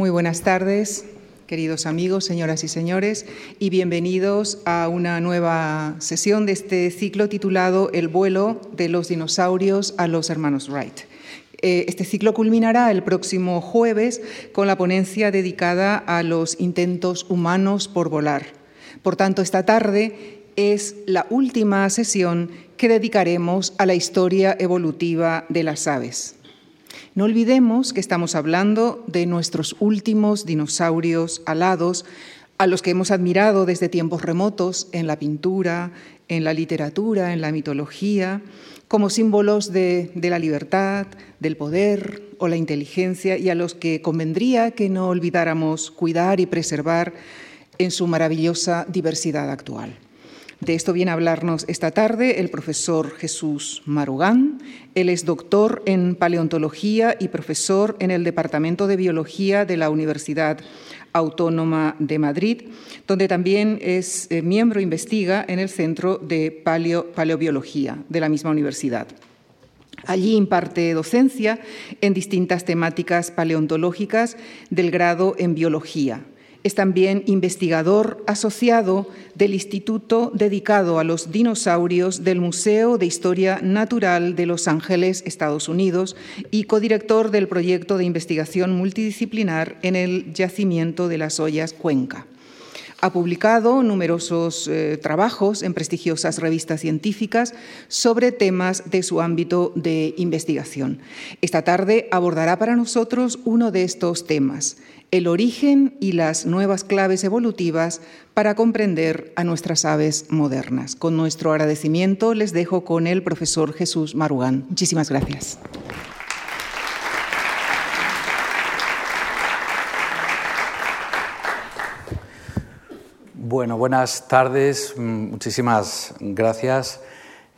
Muy buenas tardes, queridos amigos, señoras y señores, y bienvenidos a una nueva sesión de este ciclo titulado El vuelo de los dinosaurios a los hermanos Wright. Eh, este ciclo culminará el próximo jueves con la ponencia dedicada a los intentos humanos por volar. Por tanto, esta tarde es la última sesión que dedicaremos a la historia evolutiva de las aves. No olvidemos que estamos hablando de nuestros últimos dinosaurios alados, a los que hemos admirado desde tiempos remotos en la pintura, en la literatura, en la mitología, como símbolos de, la libertad, del poder o la inteligencia, y a los que convendría que no olvidáramos cuidar y preservar en su maravillosa diversidad actual. De esto viene a hablarnos esta tarde el profesor Jesús Marugán. Él es doctor en paleontología y profesor en el Departamento de Biología de la Universidad Autónoma de Madrid, donde también es eh, miembro, investiga en el Centro de Paleobiología de la misma universidad. Allí imparte docencia en distintas temáticas paleontológicas del grado en biología, es también investigador asociado del Instituto dedicado a los dinosaurios del Museo de Historia Natural de Los Ángeles, Estados Unidos, y codirector del proyecto de investigación multidisciplinar en el yacimiento de las Ollas Cuenca. Ha publicado numerosos eh, trabajos en prestigiosas revistas científicas sobre temas de su ámbito de investigación. Esta tarde abordará para nosotros uno de estos temas, el origen y las nuevas claves evolutivas para comprender a nuestras aves modernas. Con nuestro agradecimiento les dejo con el profesor Jesús Marugán. Muchísimas gracias. Bueno, buenas tardes. Muchísimas gracias,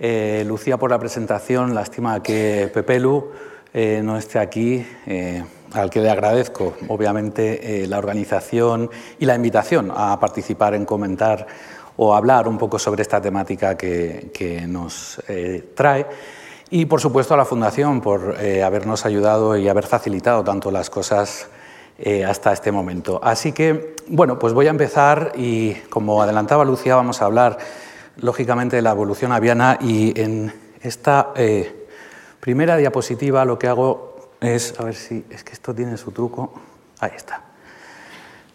eh, Lucía, por la presentación. Lástima que Pepelu eh, no esté aquí. Eh, al que le agradezco, obviamente, eh, la organización y la invitación a participar en comentar o hablar un poco sobre esta temática que, nos eh, trae. Y, por supuesto, a la Fundación por eh, habernos ayudado y haber facilitado tanto las cosas hasta este momento. Así que, bueno, pues voy a empezar y, como adelantaba Lucía, vamos a hablar, lógicamente, de la evolución aviana y en esta primera diapositiva lo que hago es, a ver si, es que esto tiene su truco. Ahí está.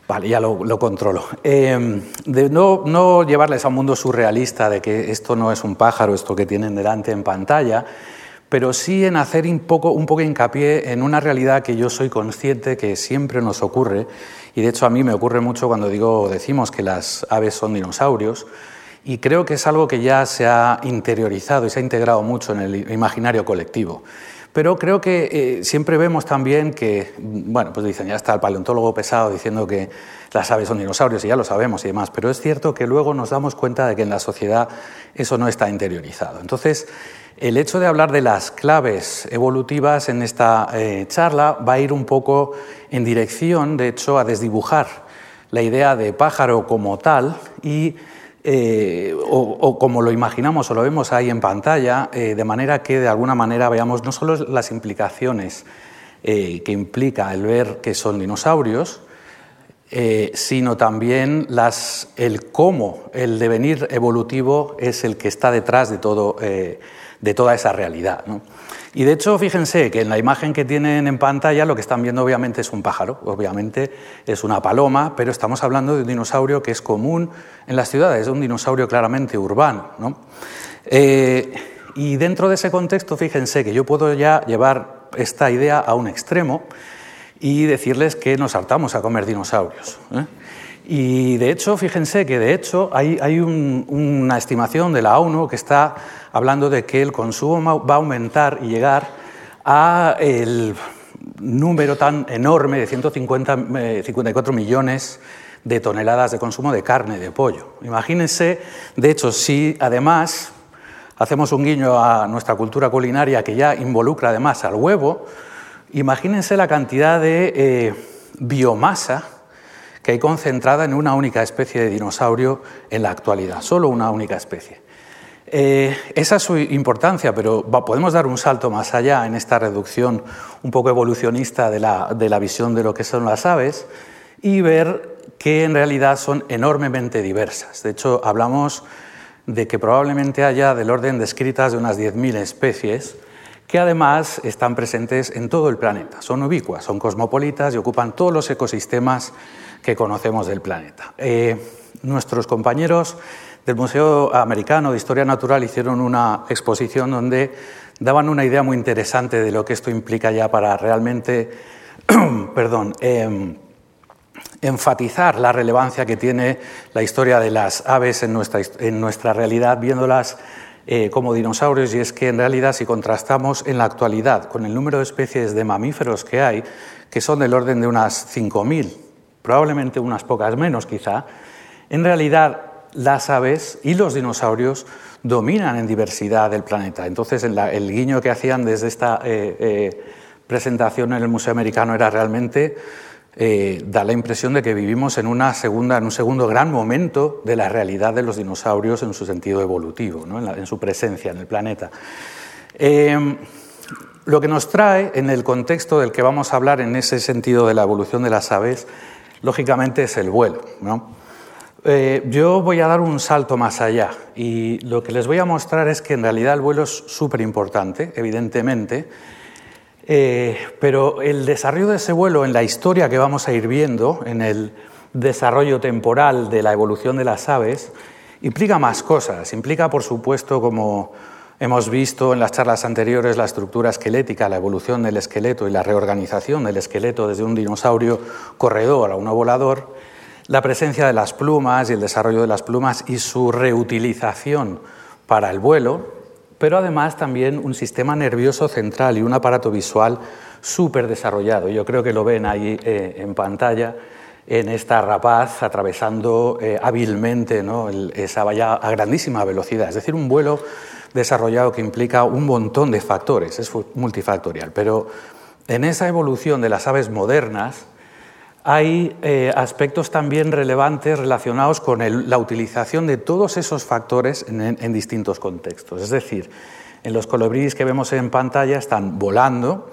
Vale, ya lo, controlo. Em, de no, no, llevarles a un mundo surrealista de que esto no es un pájaro, esto que tienen delante en pantalla, pero sí en hacer un poco, un poco hincapié en una realidad que yo soy consciente que siempre nos ocurre, y de hecho a mí me ocurre mucho cuando digo, decimos que las aves son dinosaurios, y creo que es algo que ya se ha interiorizado y se ha integrado mucho en el imaginario colectivo. Pero creo que eh, siempre vemos también que, bueno, pues dicen, ya está el paleontólogo pesado diciendo que las aves son dinosaurios y ya lo sabemos y demás, pero es cierto que luego nos damos cuenta de que en la sociedad eso no está interiorizado. Entonces, el hecho de hablar de las claves evolutivas en esta eh, charla va a ir un poco en dirección, de hecho, a desdibujar la idea de pájaro como tal y eh, o, como lo imaginamos o lo vemos ahí en pantalla, eh, de manera que de alguna manera veamos no solo las implicaciones eh, que implica el ver que son dinosaurios, sino también las, el cómo el devenir evolutivo es el que está detrás de, todo, de toda esa realidad. Y de hecho, fíjense que en la imagen que tienen en pantalla lo que están viendo obviamente es un pájaro, obviamente es una paloma, pero estamos hablando de un dinosaurio que es común en las ciudades, es un dinosaurio claramente urbano. Eh, y dentro de ese contexto, fíjense que yo puedo ya llevar esta idea a un extremo y decirles que nos saltamos a comer dinosaurios. ¿eh? Y de hecho, fíjense que de hecho hay, una estimación de la ONU que está hablando de que el consumo va a aumentar y llegar a el número tan enorme de 154 eh, millones de toneladas de consumo de carne de pollo. Imagínense, de hecho, si además hacemos un guiño a nuestra cultura culinaria que ya involucra además al huevo, imagínense la cantidad de eh, biomasa que hay concentrada en una única especie de dinosaurio en la actualidad, solo una única especie. Eh, esa es su importancia, pero podemos dar un salto más allá en esta reducción un poco evolucionista de la, de la visión de lo que son las aves y ver que en realidad son enormemente diversas. De hecho, hablamos de que probablemente haya del orden descritas de unas 10.000 especies que además están presentes en todo el planeta. Son ubicuas, son cosmopolitas y ocupan todos los ecosistemas que conocemos del planeta. Eh, nuestros compañeros del Museo Americano de Historia Natural hicieron una exposición donde daban una idea muy interesante de lo que esto implica ya para realmente perdón, em, enfatizar la relevancia que tiene la historia de las aves en nuestra, en nuestra realidad, viéndolas eh, como dinosaurios, y es que en realidad si contrastamos en la actualidad con el número de especies de mamíferos que hay, que son del orden de unas 5.000, probablemente unas pocas menos quizá, en realidad las aves y los dinosaurios dominan en diversidad del planeta. Entonces, el guiño que hacían desde esta eh, eh, presentación en el Museo Americano era realmente eh, da la impresión de que vivimos en, una segunda, en un segundo gran momento de la realidad de los dinosaurios en su sentido evolutivo, en, su presencia en el planeta. Eh, lo que nos trae en el contexto del que vamos a hablar en ese sentido de la evolución de las aves, lógicamente es el vuelo. Eh, yo voy a dar un salto más allá y lo que les voy a mostrar es que en realidad el vuelo es súper importante, evidentemente, eh, pero el desarrollo de ese vuelo en la historia que vamos a ir viendo, en el desarrollo temporal de la evolución de las aves, implica más cosas. Implica, por supuesto, como hemos visto en las charlas anteriores, la estructura esquelética, la evolución del esqueleto y la reorganización del esqueleto desde un dinosaurio corredor a uno volador, la presencia de las plumas y el desarrollo de las plumas y su reutilización para el vuelo, pero además también un sistema nervioso central y un aparato visual súper desarrollado. Yo creo que lo ven ahí eh, en pantalla, en esta rapaz atravesando eh, hábilmente esa valla a grandísima velocidad. Es decir, un vuelo desarrollado que implica un montón de factores, es multifactorial. Pero en esa evolución de las aves modernas, hay eh, aspectos también relevantes relacionados con la utilización de todos esos factores en, distintos contextos. Es decir, en los colibríes que vemos en pantalla están volando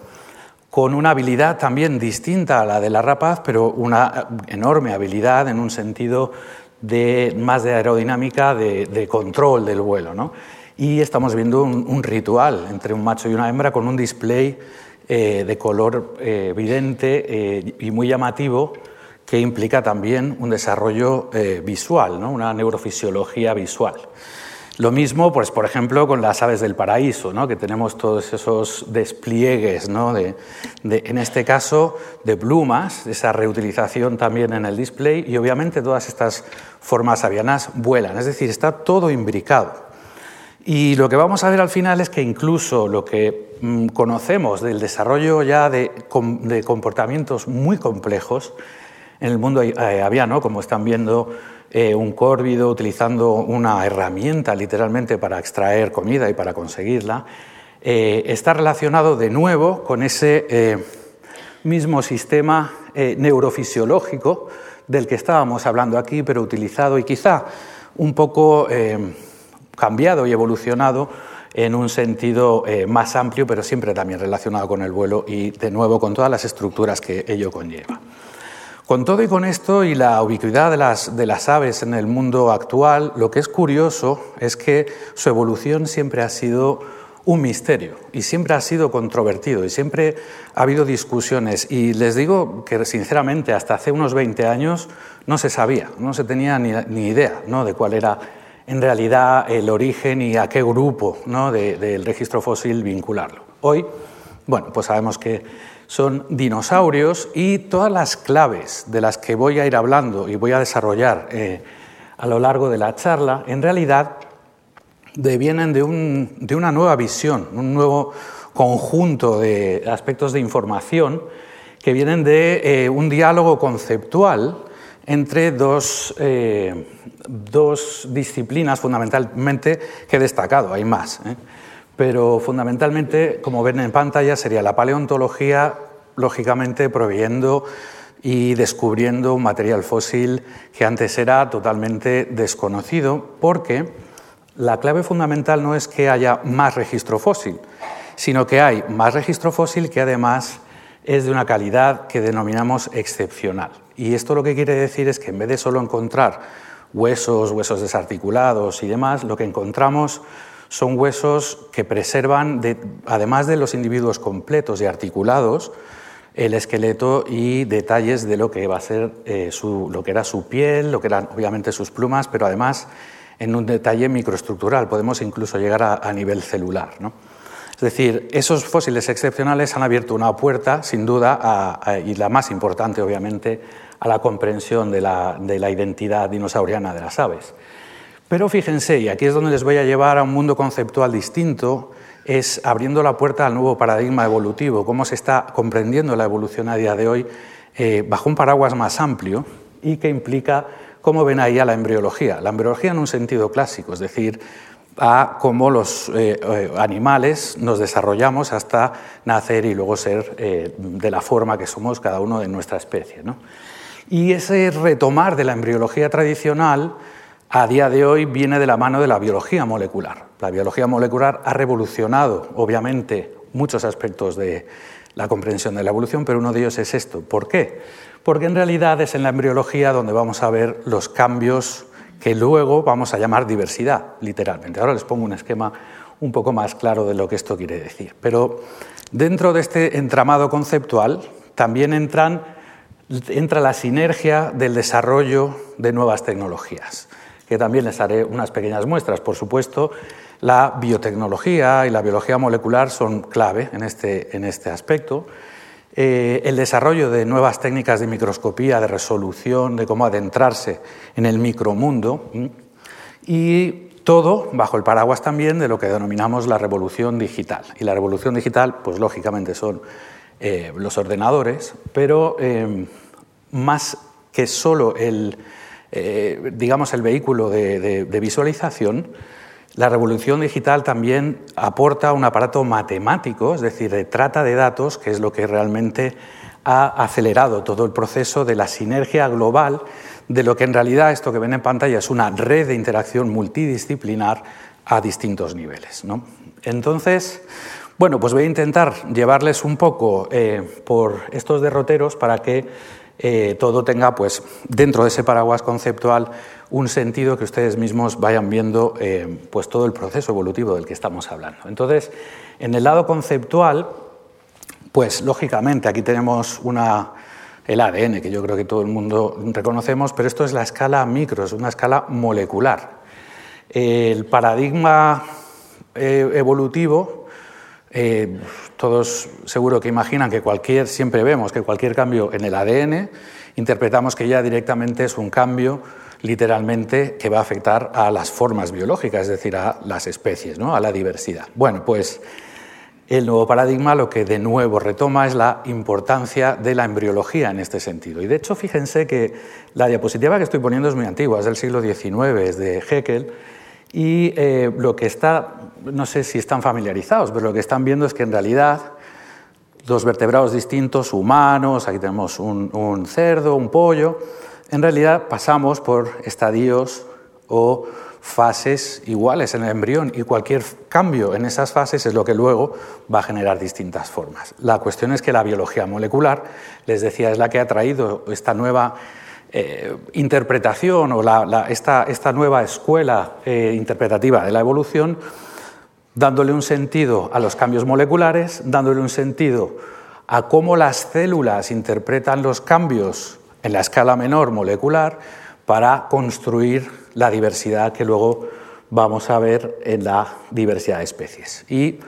con una habilidad también distinta a la de la rapaz, pero una enorme habilidad en un sentido de, más de aerodinámica, de, control del vuelo. Y estamos viendo un ritual entre un macho y una hembra con un display eh, de color eh, evidente eh, y muy llamativo que implica también un desarrollo visual, ¿no? una neurofisiología visual. Lo mismo, pues, por ejemplo, con las aves del paraíso, ¿no? que tenemos todos esos despliegues, ¿no? de, en este caso, de plumas, esa reutilización también en el display, y obviamente todas estas formas avianas vuelan, es decir, está todo imbricado. Y lo que vamos a ver al final es que incluso lo que mm, conocemos del desarrollo ya de, comportamientos muy complejos en el mundo eh, aviano, como están viendo eh, un córvido utilizando una herramienta literalmente para extraer comida y para conseguirla, eh, está relacionado de nuevo con ese mismo sistema neurofisiológico del que estábamos hablando aquí, pero utilizado y quizá un poco cambiado y evolucionado en un sentido eh, más amplio, pero siempre también relacionado con el vuelo y, de nuevo, con todas las estructuras que ello conlleva. Con todo y con esto y la ubicuidad de las, de las aves en el mundo actual, lo que es curioso es que su evolución siempre ha sido un misterio y siempre ha sido controvertido y siempre ha habido discusiones. Y les digo que, sinceramente, hasta hace unos 20 años no se sabía, no se tenía ni, ni idea ¿no? de cuál era en realidad el origen y a qué grupo del registro fósil vincularlo. Hoy, bueno, pues sabemos que son dinosaurios y todas las claves de las que voy a ir hablando y voy a desarrollar eh, a lo largo de la charla, en realidad devienen de, una nueva visión, un nuevo conjunto de aspectos de información que vienen de eh, un diálogo conceptual entre dos, eh, dos disciplinas fundamentalmente que he destacado, hay más, ¿eh? pero fundamentalmente, como ven en pantalla, sería la paleontología, lógicamente proveyendo y descubriendo un material fósil que antes era totalmente desconocido, porque La clave fundamental no es que haya más registro fósil, sino que hay más registro fósil que además es de una calidad que denominamos excepcional. Y esto lo que quiere decir es que en vez de solo encontrar huesos, huesos desarticulados y demás, lo que encontramos son huesos que preservan, además de los individuos completos y articulados, el esqueleto y detalles de lo que va a ser eh, lo que era su piel, lo que eran obviamente sus plumas, pero además en un detalle microestructural, podemos incluso llegar a, nivel celular. Es decir, esos fósiles excepcionales han abierto una puerta, sin duda, y la más importante, obviamente, a la comprensión de la, de la identidad dinosauriana de las aves. Pero fíjense, y aquí es donde les voy a llevar a un mundo conceptual distinto, es abriendo la puerta al nuevo paradigma evolutivo, cómo se está comprendiendo la evolución a día de hoy eh, bajo un paraguas más amplio y que implica cómo ven ahí a la embriología. La embriología en un sentido clásico, es decir, a cómo los eh, eh, animales nos desarrollamos hasta nacer y luego ser de la forma que somos cada uno de nuestra especie. Y ese retomar de la embriología tradicional a día de hoy viene de la mano de la biología molecular. La biología molecular ha revolucionado, obviamente, muchos aspectos de la comprensión de la evolución, pero uno de ellos es esto. ¿Por qué? Porque en realidad es en la embriología donde vamos a ver los cambios que luego vamos a llamar diversidad, literalmente. Ahora les pongo un esquema un poco más claro de lo que esto quiere decir. Pero dentro de este entramado conceptual también entran, entra la sinergia del desarrollo de nuevas tecnologías que también les haré unas pequeñas muestras. Por supuesto, la biotecnología y la biología molecular son clave en este, en este aspecto. Eh, el desarrollo de nuevas técnicas de microscopía, de resolución, de cómo adentrarse en el micromundo. Y todo bajo el paraguas también de lo que denominamos la revolución digital. Y la revolución digital, pues lógicamente son eh, los ordenadores, pero eh, más que solo el, eh, digamos, el vehículo de, visualización, la revolución digital también aporta un aparato matemático, es decir, de trata de datos, que es lo que realmente ha acelerado todo el proceso de la sinergia global de lo que en realidad esto que ven en pantalla es una red de interacción multidisciplinar a distintos niveles. Entonces, bueno, pues voy a intentar llevarles un poco eh, por estos derroteros para que eh, todo tenga, pues, dentro de ese paraguas conceptual, un sentido que ustedes mismos vayan viendo eh, pues, todo el proceso evolutivo del que estamos hablando. Entonces, en el lado conceptual, pues lógicamente aquí tenemos una, el ADN, que yo creo que todo el mundo reconocemos, pero esto es la escala micro, es una escala molecular. El paradigma evolutivo eh, todos seguro que imaginan que cualquier, siempre vemos que cualquier cambio en el ADN, interpretamos que ya directamente es un cambio literalmente que va a afectar a las formas biológicas, es decir, a las especies, ¿no? a la diversidad. Bueno, pues el nuevo paradigma lo que de nuevo retoma es la importancia de la embriología en este sentido. Y de hecho, fíjense que la diapositiva que estoy poniendo es muy antigua, es del siglo XIX, es de Haeckel, y eh, lo que está, no sé si están familiarizados, pero lo que están viendo es que en realidad dos vertebrados distintos, humanos, aquí tenemos un, cerdo, un pollo, en realidad pasamos por estadios o fases iguales en el embrión y cualquier cambio en esas fases es lo que luego va a generar distintas formas. La cuestión es que la biología molecular, les decía, es la que ha traído esta nueva eh, interpretación o esta, nueva escuela eh, interpretativa de la evolución, dándole un sentido a los cambios moleculares, dándole un sentido a cómo las células interpretan los cambios en la escala menor molecular para construir la diversidad que luego vamos a ver en la diversidad de especies. Y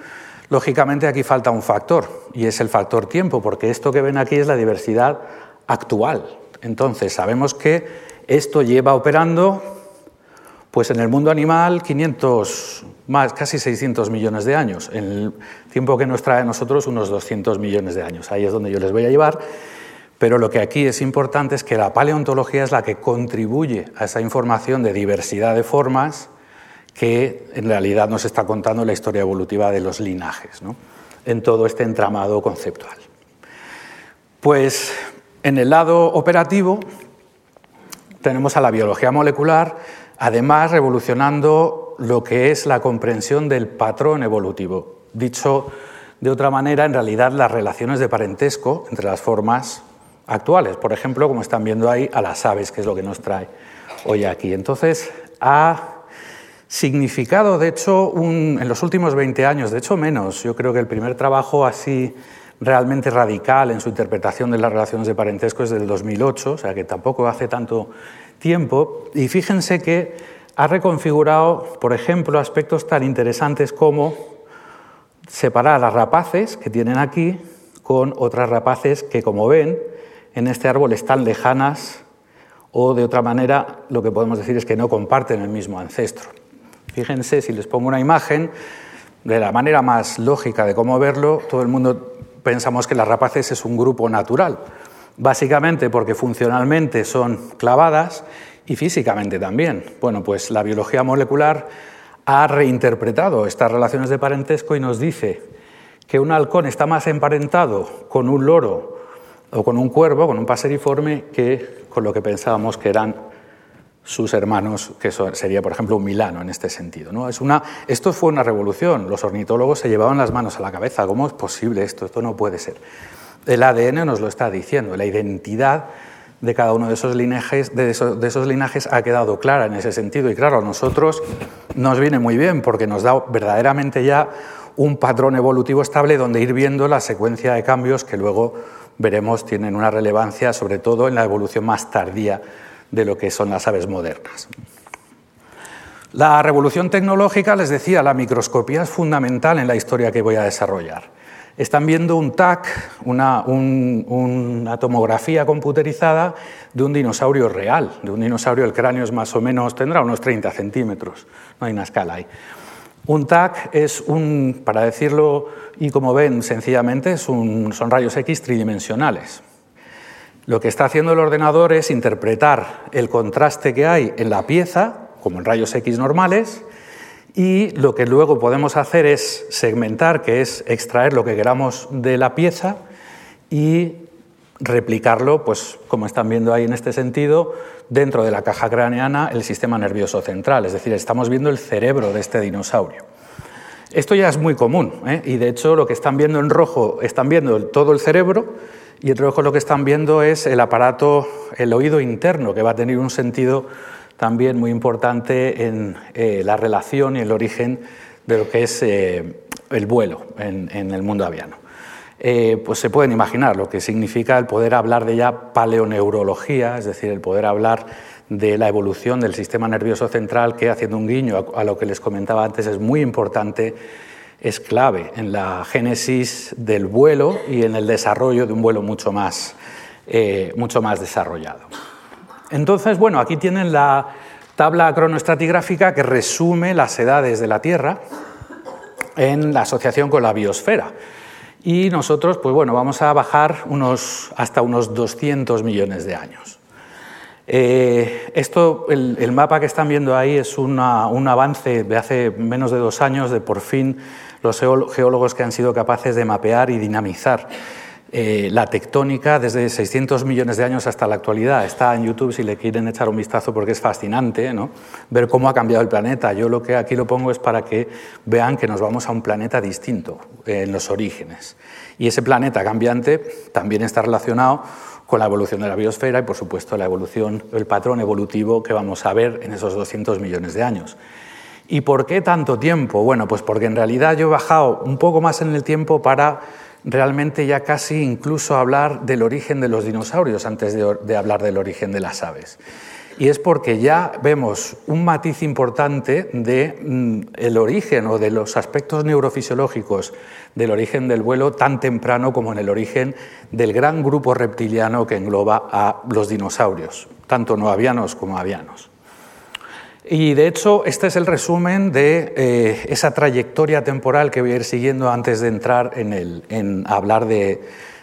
lógicamente aquí falta un factor, y es el factor tiempo, porque esto que ven aquí es la diversidad actual, entonces, sabemos que esto lleva operando pues en el mundo animal 500, más, casi 600 millones de años, en el tiempo que nos trae a nosotros unos 200 millones de años. Ahí es donde yo les voy a llevar. Pero lo que aquí es importante es que la paleontología es la que contribuye a esa información de diversidad de formas que en realidad nos está contando la historia evolutiva de los linajes, en todo este entramado conceptual. Pues en el lado operativo tenemos a la biología molecular, además revolucionando lo que es la comprensión del patrón evolutivo. Dicho de otra manera, en realidad las relaciones de parentesco entre las formas actuales. Por ejemplo, como están viendo ahí, a las aves, que es lo que nos trae hoy aquí. Entonces, ha significado, de hecho, en los últimos 20 años, de hecho menos, yo creo que el primer trabajo así realmente radical en su interpretación de las relaciones de parentesco es del 2008, o sea que tampoco hace tanto tiempo. Y fíjense que ha reconfigurado, por ejemplo, aspectos tan interesantes como separar a las rapaces que tienen aquí con otras rapaces que, como ven, en este árbol están lejanas o de otra manera lo que podemos decir es que no comparten el mismo ancestro. Fíjense, si les pongo una imagen, de la manera más lógica de cómo verlo, todo el mundo pensamos que las rapaces es un grupo natural, básicamente porque funcionalmente son clavadas y físicamente también. Bueno, pues la biología molecular ha reinterpretado estas relaciones de parentesco y nos dice que un halcón está más emparentado con un loro o con un cuervo, con un paseriforme, que con lo que pensábamos que eran sus hermanos, que sería, por ejemplo, un milano en este sentido. ¿no? Es una, esto fue una revolución. Los ornitólogos se llevaban las manos a la cabeza. ¿Cómo es posible esto? Esto no puede ser. El ADN nos lo está diciendo. La identidad de cada uno de esos linajes, de esos, de esos linajes ha quedado clara en ese sentido. Y claro, a nosotros nos viene muy bien porque nos da verdaderamente ya un patrón evolutivo estable donde ir viendo la secuencia de cambios que luego veremos tienen una relevancia sobre todo en la evolución más tardía de lo que son las aves modernas. La revolución tecnológica, les decía, la microscopía es fundamental en la historia que voy a desarrollar. Están viendo un TAC, una, una, tomografía computerizada de un dinosaurio real, de un dinosaurio, el cráneo es más o menos, tendrá unos 30 centímetros, no hay una escala ahí. Un TAC es un, para decirlo y como ven, sencillamente son rayos X tridimensionales. Lo que está haciendo el ordenador es interpretar el contraste que hay en la pieza, como en rayos X normales, y lo que luego podemos hacer es segmentar, que es extraer lo que queramos de la pieza y replicarlo, pues como están viendo ahí en este sentido, dentro de la caja craneana, el sistema nervioso central. Es decir, estamos viendo el cerebro de este dinosaurio. Esto ya es muy común ¿eh? y de hecho lo que están viendo en rojo están viendo todo el cerebro y en rojo lo que están viendo es el aparato, el oído interno, que va a tener un sentido también muy importante en eh, la relación y el origen de lo que es eh, el vuelo en, en, el mundo aviano. pues se pueden imaginar lo que significa el poder hablar de ya paleoneurología, es decir, el poder hablar de la evolución del sistema nervioso central, que haciendo un guiño a, lo que les comentaba antes es muy importante, es clave en la génesis del vuelo y en el desarrollo de un vuelo mucho más, eh, mucho más desarrollado. Entonces, bueno, aquí tienen la tabla cronoestratigráfica que resume las edades de la Tierra en la asociación con la biosfera. Y nosotros, pues bueno, vamos a bajar unos, hasta unos 200 millones de años. Eh, esto, el, mapa que están viendo ahí es un avance de hace menos de dos años de por fin los geólogos que han sido capaces de mapear y dinamizar eh, la tectónica desde 600 millones de años hasta la actualidad. Está en YouTube si le quieren echar un vistazo porque es fascinante ¿no? ver cómo ha cambiado el planeta. Yo lo que aquí lo pongo es para que vean que nos vamos a un planeta distinto en los orígenes. Y ese planeta cambiante también está relacionado con la evolución de la biosfera y, por supuesto, la evolución, el patrón evolutivo que vamos a ver en esos 200 millones de años. ¿Y por qué tanto tiempo? Bueno, pues porque en realidad yo he bajado un poco más en el tiempo para realmente ya casi incluso hablar del origen de los dinosaurios antes de, hablar del origen de las aves. Y es porque ya vemos un matiz importante del mm, origen o de los aspectos neurofisiológicos del origen del vuelo tan temprano como en el origen del gran grupo reptiliano que engloba a los dinosaurios, tanto no avianos como avianos. Y de hecho, este es el resumen de eh, esa trayectoria temporal que voy a ir siguiendo antes de entrar en, el, en hablar de,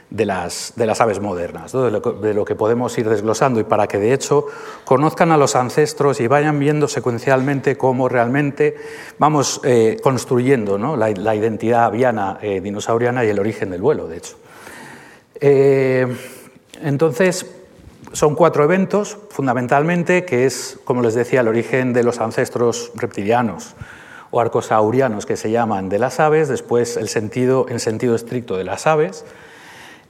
de las, de las aves modernas, de, lo, que podemos ir desglosando. Y para que de hecho conozcan a los ancestros y vayan viendo secuencialmente cómo realmente vamos eh, construyendo la, identidad aviana, eh, dinosauriana y el origen del vuelo, de hecho. Entonces, son cuatro eventos, fundamentalmente, que es, como les decía, el origen de los ancestros reptilianos o arcosaurianos que se llaman de las aves, después el sentido en sentido estricto de las aves,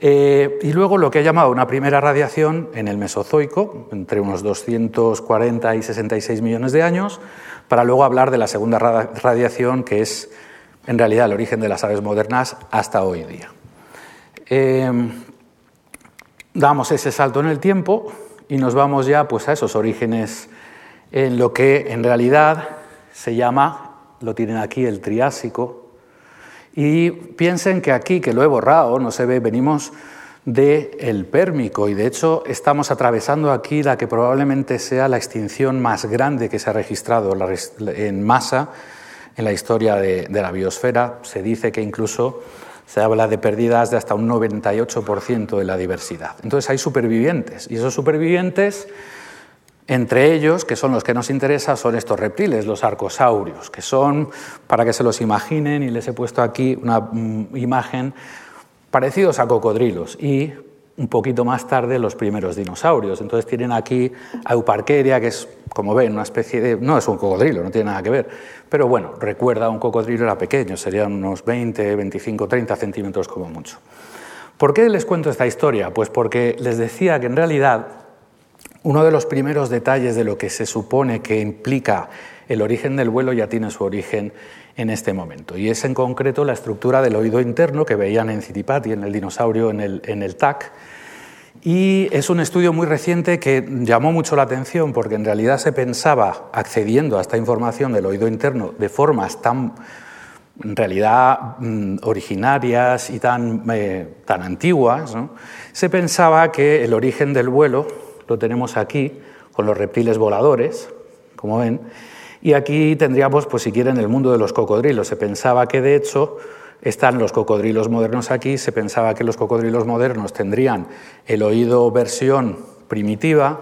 eh, y luego lo que ha llamado una primera radiación en el Mesozoico, entre unos 240 y 66 millones de años, para luego hablar de la segunda radiación, que es en realidad el origen de las aves modernas hasta hoy día. Eh, damos ese salto en el tiempo y nos vamos ya pues, a esos orígenes en lo que en realidad se llama, lo tienen aquí, el Triásico. Y piensen que aquí, que lo he borrado, no se ve, venimos del el Pérmico y de hecho estamos atravesando aquí la que probablemente sea la extinción más grande que se ha registrado en masa en la historia de, de la biosfera. Se dice que incluso se habla de pérdidas de hasta un 98% de la diversidad. Entonces hay supervivientes y esos supervivientes, entre ellos, que son los que nos interesan, son estos reptiles, los arcosaurios, que son, para que se los imaginen, y les he puesto aquí una mm, imagen, parecidos a cocodrilos y un poquito más tarde los primeros dinosaurios. Entonces tienen aquí a Euparkeria, que es, como ven, una especie de... no es un cocodrilo, no tiene nada que ver, pero bueno, recuerda un cocodrilo, era pequeño, serían unos 20, 25, 30 centímetros como mucho. ¿Por qué les cuento esta historia? Pues porque les decía que en realidad uno de los primeros detalles de lo que se supone que implica el origen del vuelo ya tiene su origen en este momento. Y es en concreto la estructura del oído interno que veían en Citipati, en el dinosaurio, en el, en el TAC. Y es un estudio muy reciente que llamó mucho la atención porque en realidad se pensaba, accediendo a esta información del oído interno de formas tan, realidad, mm, originarias y tan, eh, tan antiguas, se pensaba que el origen del vuelo lo tenemos aquí, con los reptiles voladores, como ven, y aquí tendríamos, pues si quieren, el mundo de los cocodrilos. Se pensaba que, de hecho, están los cocodrilos modernos aquí, se pensaba que los cocodrilos modernos tendrían el oído versión primitiva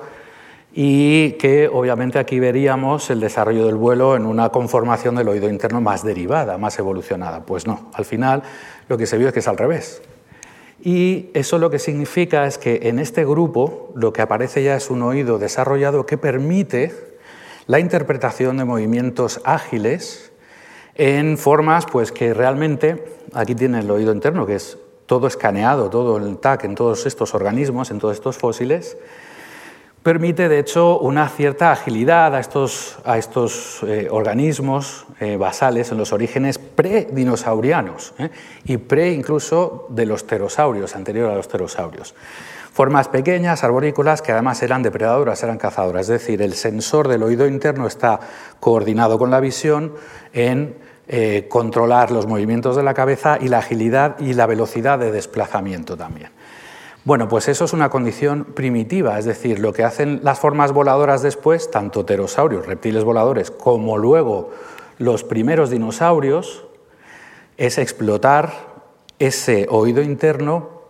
y que obviamente aquí veríamos el desarrollo del vuelo en una conformación del oído interno más derivada, más evolucionada. Pues no, al final lo que se vio es que es al revés. Y eso lo que significa es que en este grupo lo que aparece ya es un oído desarrollado que permite la interpretación de movimientos ágiles en formas pues, que realmente, aquí tiene el oído interno, que es todo escaneado, todo el TAC en todos estos organismos, en todos estos fósiles, permite de hecho una cierta agilidad a estos, a estos eh, organismos eh, basales en los orígenes pre-dinosaurianos ¿eh? y pre incluso de los pterosaurios, anterior a los pterosaurios. Formas pequeñas, arborícolas, que además eran depredadoras, eran cazadoras. Es decir, el sensor del oído interno está coordinado con la visión en eh, controlar los movimientos de la cabeza y la agilidad y la velocidad de desplazamiento también. Bueno, pues eso es una condición primitiva, es decir, lo que hacen las formas voladoras después, tanto pterosaurios, reptiles voladores, como luego los primeros dinosaurios, es explotar ese oído interno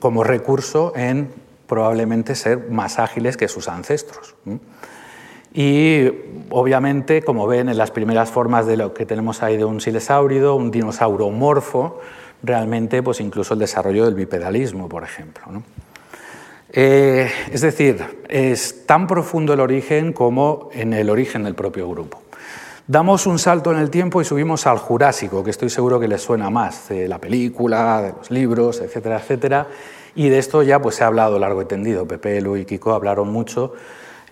como recurso en probablemente ser más ágiles que sus ancestros. Y obviamente, como ven en las primeras formas de lo que tenemos ahí de un silesáurido, un dinosauromorfo, realmente pues incluso el desarrollo del bipedalismo, por ejemplo. Eh, es decir, es tan profundo el origen como en el origen del propio grupo. Damos un salto en el tiempo y subimos al Jurásico, que estoy seguro que les suena más, de la película, de los libros, etcétera, etcétera. Y de esto ya pues, se ha hablado largo y tendido. Pepe, Lu y Kiko hablaron mucho.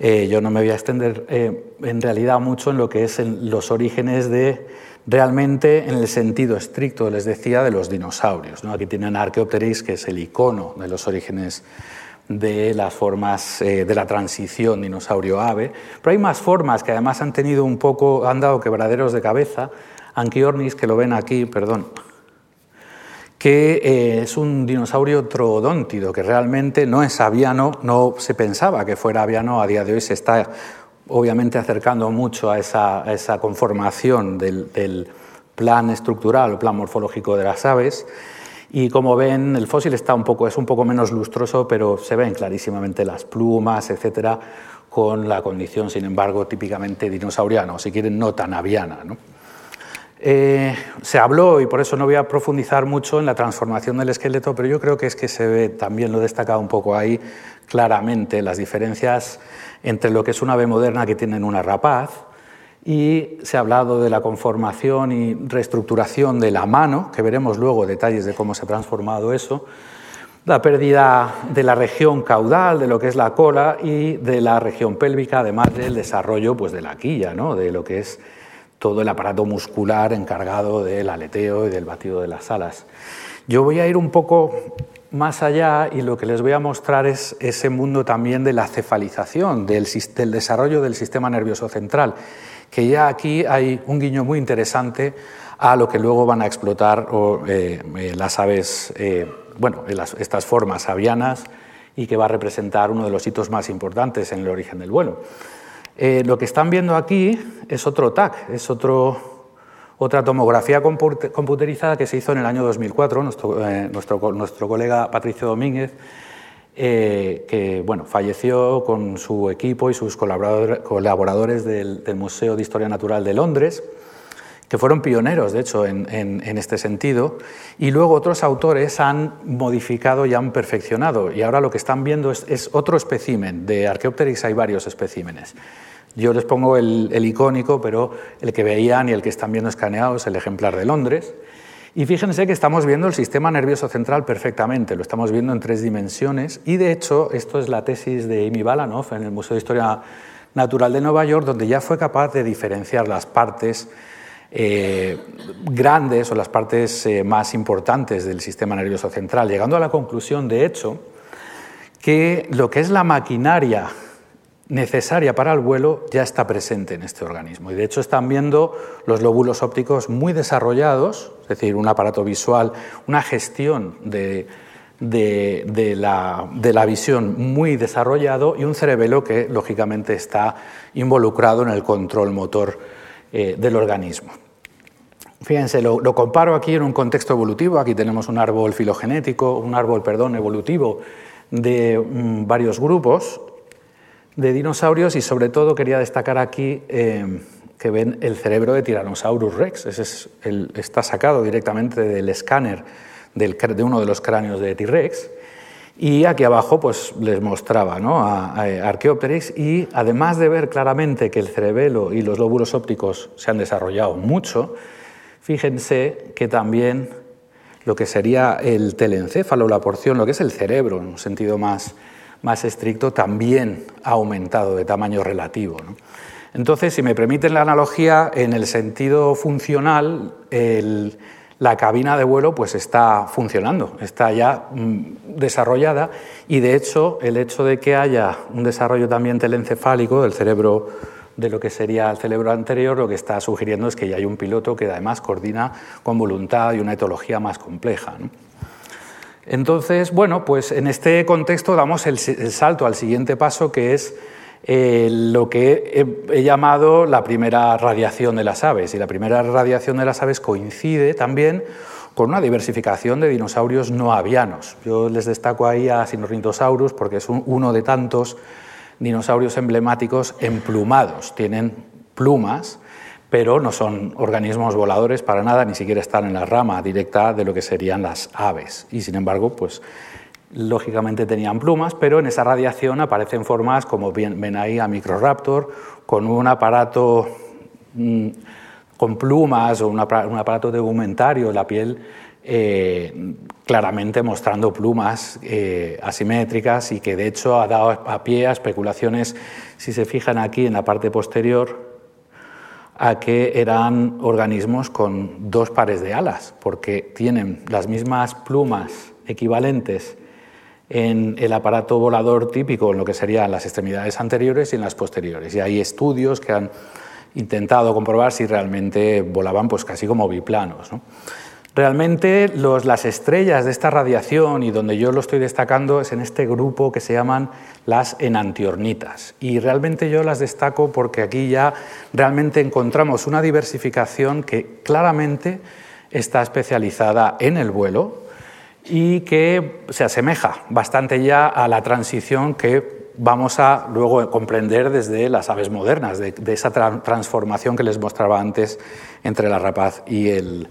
Eh, yo no me voy a extender eh, en realidad mucho en lo que es los orígenes de realmente en el sentido estricto, les decía, de los dinosaurios. ¿no? Aquí tienen Archaeopteryx, que es el icono de los orígenes de las formas eh, de la transición dinosaurio-ave, pero hay más formas que además han tenido un poco, han dado quebraderos de cabeza. Anquiornis, que lo ven aquí, perdón, que eh, es un dinosaurio troodóntido, que realmente no es aviano, no se pensaba que fuera aviano, a día de hoy se está obviamente acercando mucho a esa, conformación del, del plan estructural o plan morfológico de las aves. Y como ven, el fósil está un poco, es un poco menos lustroso, pero se ven clarísimamente las plumas, etcétera, con la condición, sin embargo, típicamente dinosauriana, o si quieren, no tan aviana. Eh, se habló, y por eso no voy a profundizar mucho en la transformación del esqueleto, pero yo creo que es que se ve, también lo he destacado un poco ahí claramente, las diferencias entre lo que es una ave moderna que tiene una rapaz, y se ha hablado de la conformación y reestructuración de la mano, que veremos luego detalles de cómo se ha transformado eso, la pérdida de la región caudal, de lo que es la cola, y de la región pélvica, además del desarrollo pues, de la quilla, ¿no? de lo que es todo el aparato muscular encargado del aleteo y del batido de las alas. Yo voy a ir un poco más allá y lo que les voy a mostrar es ese mundo también de la cefalización, del, desarrollo del sistema nervioso central, que ya aquí hay un guiño muy interesante a lo que luego van a explotar eh, eh, las aves, eh, bueno, estas formas avianas y que va a representar uno de los hitos más importantes en el origen del vuelo. Lo que están viendo aquí es otro TAC, es otra tomografía computerizada que se hizo en el año 2004, eh, nuestro, colega Patricio Domínguez, eh, que bueno, falleció con su equipo y sus colaboradores del, Museo de Historia Natural de Londres, que fueron pioneros, de hecho, en, este sentido, y luego otros autores han modificado y han perfeccionado, y ahora lo que están viendo es, otro espécimen, de Archaeopteryx hay varios especímenes. Yo les pongo el, icónico, pero el que veían y el que están viendo escaneado es el ejemplar de Londres. Y fíjense que estamos viendo el sistema nervioso central perfectamente, lo estamos viendo en tres dimensiones y de hecho esto es la tesis de Amy Balanoff en el Museo de Historia Natural de Nueva York, donde ya fue capaz de diferenciar las partes eh, grandes o las partes eh, más importantes del sistema nervioso central, llegando a la conclusión, de hecho, que lo que es la maquinaria necesaria para el vuelo ya está presente en este organismo. Y de hecho están viendo los lóbulos ópticos muy desarrollados, es decir, un aparato visual, una gestión de, la, visión muy desarrollado y un cerebelo que lógicamente está involucrado en el control motor eh, del organismo. Fíjense, lo, comparo aquí en un contexto evolutivo. Aquí tenemos un árbol filogenético, un árbol, perdón, evolutivo de mm, varios grupos de dinosaurios y sobre todo quería destacar aquí eh, que ven el cerebro de Tyrannosaurus rex. Ese está sacado directamente del escáner de uno de los cráneos de T-Rex. Y aquí abajo pues, les mostraba ¿no? a, a Archaeopteryx y además de ver claramente que el cerebelo y los lóbulos ópticos se han desarrollado mucho, fíjense que también lo que sería el telencéfalo, la porción, lo que es el cerebro en un sentido más, más estricto también ha aumentado de tamaño relativo. Entonces, si me permiten la analogía, en el sentido funcional, la cabina de vuelo pues está funcionando, está ya mm, desarrollada y de hecho el hecho de que haya un desarrollo también telencefálico del cerebro de lo que sería el cerebro anterior, lo que está sugiriendo es que ya hay un piloto que además coordina con voluntad y una etología más compleja. Entonces, bueno, pues en este contexto damos el, salto al siguiente paso, que es eh, lo que he, llamado la primera radiación de las aves. Y la primera radiación de las aves coincide también con una diversificación de dinosaurios no avianos. Yo les destaco ahí a Sinornithosaurus porque es uno de tantos dinosaurios emblemáticos emplumados. Tienen plumas pero no son organismos voladores para nada, ni siquiera están en la rama directa de lo que serían las aves. Y sin embargo, pues lógicamente tenían plumas, pero en esa radiación aparecen formas como ven ahí a Microraptor, con un aparato mm, con plumas o un aparato tegumentario, la piel eh, claramente mostrando plumas eh, asimétricas y que de hecho ha dado a pie a especulaciones, si se fijan aquí en la parte posterior, a que eran organismos con dos pares de alas, porque tienen las mismas plumas equivalentes en el aparato volador típico, en lo que serían las extremidades anteriores y en las posteriores. Y hay estudios que han intentado comprobar si realmente volaban pues casi como biplanos. Realmente las estrellas de esta radiación y donde yo lo estoy destacando es en este grupo que se llaman las enantiornitas. Y realmente yo las destaco porque aquí ya realmente encontramos una diversificación que claramente está especializada en el vuelo y que se asemeja bastante ya a la transición que vamos a luego comprender desde las aves modernas, de, esa transformación que les mostraba antes entre la rapaz y, el,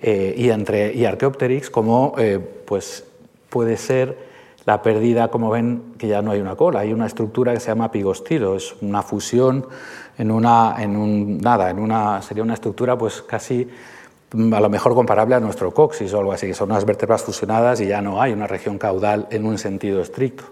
eh, y, entre, y Archaeopteryx, como eh, pues puede ser la pérdida, como ven, que ya no hay una cola, hay una estructura que se llama pigostilo, es una fusión en una, en un, nada, en una, sería una estructura pues casi mm, a lo mejor comparable a nuestro coxis o algo así, que son unas vértebras fusionadas y ya no hay una región caudal en un sentido estricto.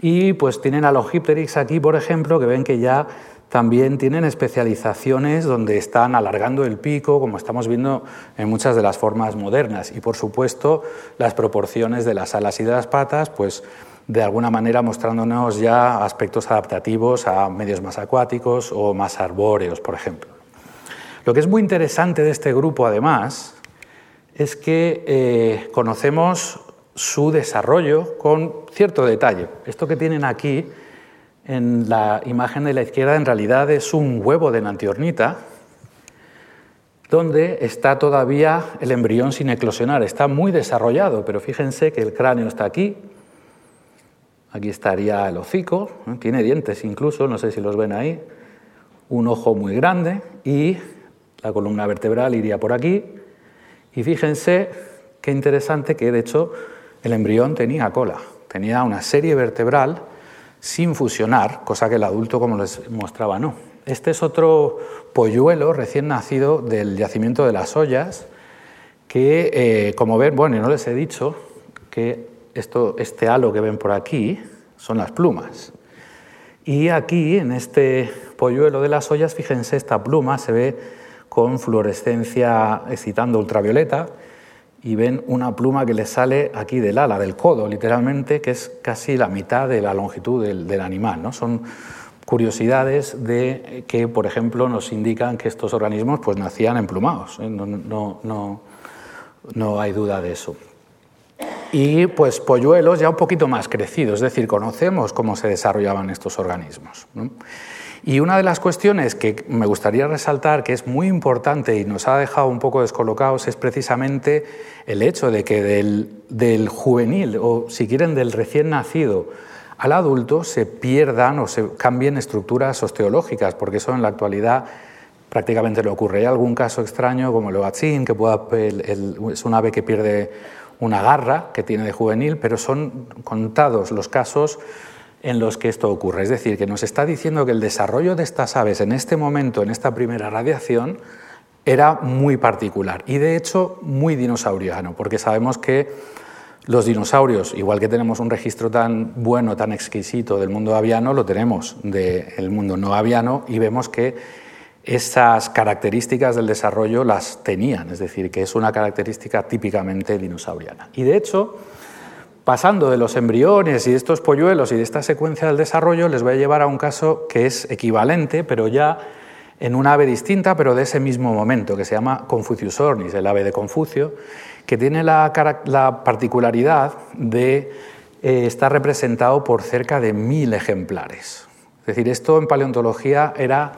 Y pues tienen a los Hypterix aquí, por ejemplo, que ven que ya también tienen especializaciones donde están alargando el pico, como estamos viendo en muchas de las formas modernas. Y por supuesto, las proporciones de las alas y de las patas, pues de alguna manera mostrándonos ya aspectos adaptativos a medios más acuáticos o más arbóreos, por ejemplo. Lo que es muy interesante de este grupo, además, es que eh, conocemos su desarrollo con cierto detalle. Esto que tienen aquí en la imagen de la izquierda en realidad es un huevo de nantiornita donde está todavía el embrión sin eclosionar. Está muy desarrollado, pero fíjense que el cráneo está aquí. Aquí estaría el hocico, tiene dientes incluso, no sé si los ven ahí. Un ojo muy grande y la columna vertebral iría por aquí. Y fíjense qué interesante que de hecho el embrión tenía cola, tenía una serie vertebral sin fusionar, cosa que el adulto, como les mostraba, no. Este es otro polluelo recién nacido del yacimiento de las ollas, que, eh, como ven, bueno, no les he dicho que esto, este halo que ven por aquí son las plumas. Y aquí, en este polluelo de las ollas, fíjense, esta pluma se ve con fluorescencia excitando ultravioleta y ven una pluma que le sale aquí del ala, del codo, literalmente, que es casi la mitad de la longitud del, animal. ¿no? Son curiosidades de que, por ejemplo, nos indican que estos organismos pues, nacían emplumados. ¿eh? No, no, no, no, hay duda de eso. Y pues polluelos ya un poquito más crecidos, es decir, conocemos cómo se desarrollaban estos organismos. Y una de las cuestiones que me gustaría resaltar, que es muy importante y nos ha dejado un poco descolocados, es precisamente el hecho de que del, juvenil, o si quieren del recién nacido, al adulto se pierdan o se cambien estructuras osteológicas, porque eso en la actualidad prácticamente le ocurre. Hay algún caso extraño como el oachín, que pueda, es un ave que pierde una garra que tiene de juvenil, pero son contados los casos en los que esto ocurre. Es decir, que nos está diciendo que el desarrollo de estas aves en este momento, en esta primera radiación, era muy particular y de hecho muy dinosauriano, porque sabemos que los dinosaurios, igual que tenemos un registro tan bueno, tan exquisito del mundo aviano, lo tenemos del mundo no aviano y vemos que esas características del desarrollo las tenían, es decir, que es una característica típicamente dinosauriana. Y de hecho, pasando de los embriones y de estos polluelos y de esta secuencia del desarrollo, les voy a llevar a un caso que es equivalente, pero ya en un ave distinta, pero de ese mismo momento, que se llama Confucius ornis, el ave de Confucio, que tiene la, particularidad de eh, estar representado por cerca de mil ejemplares. Es decir, esto en paleontología era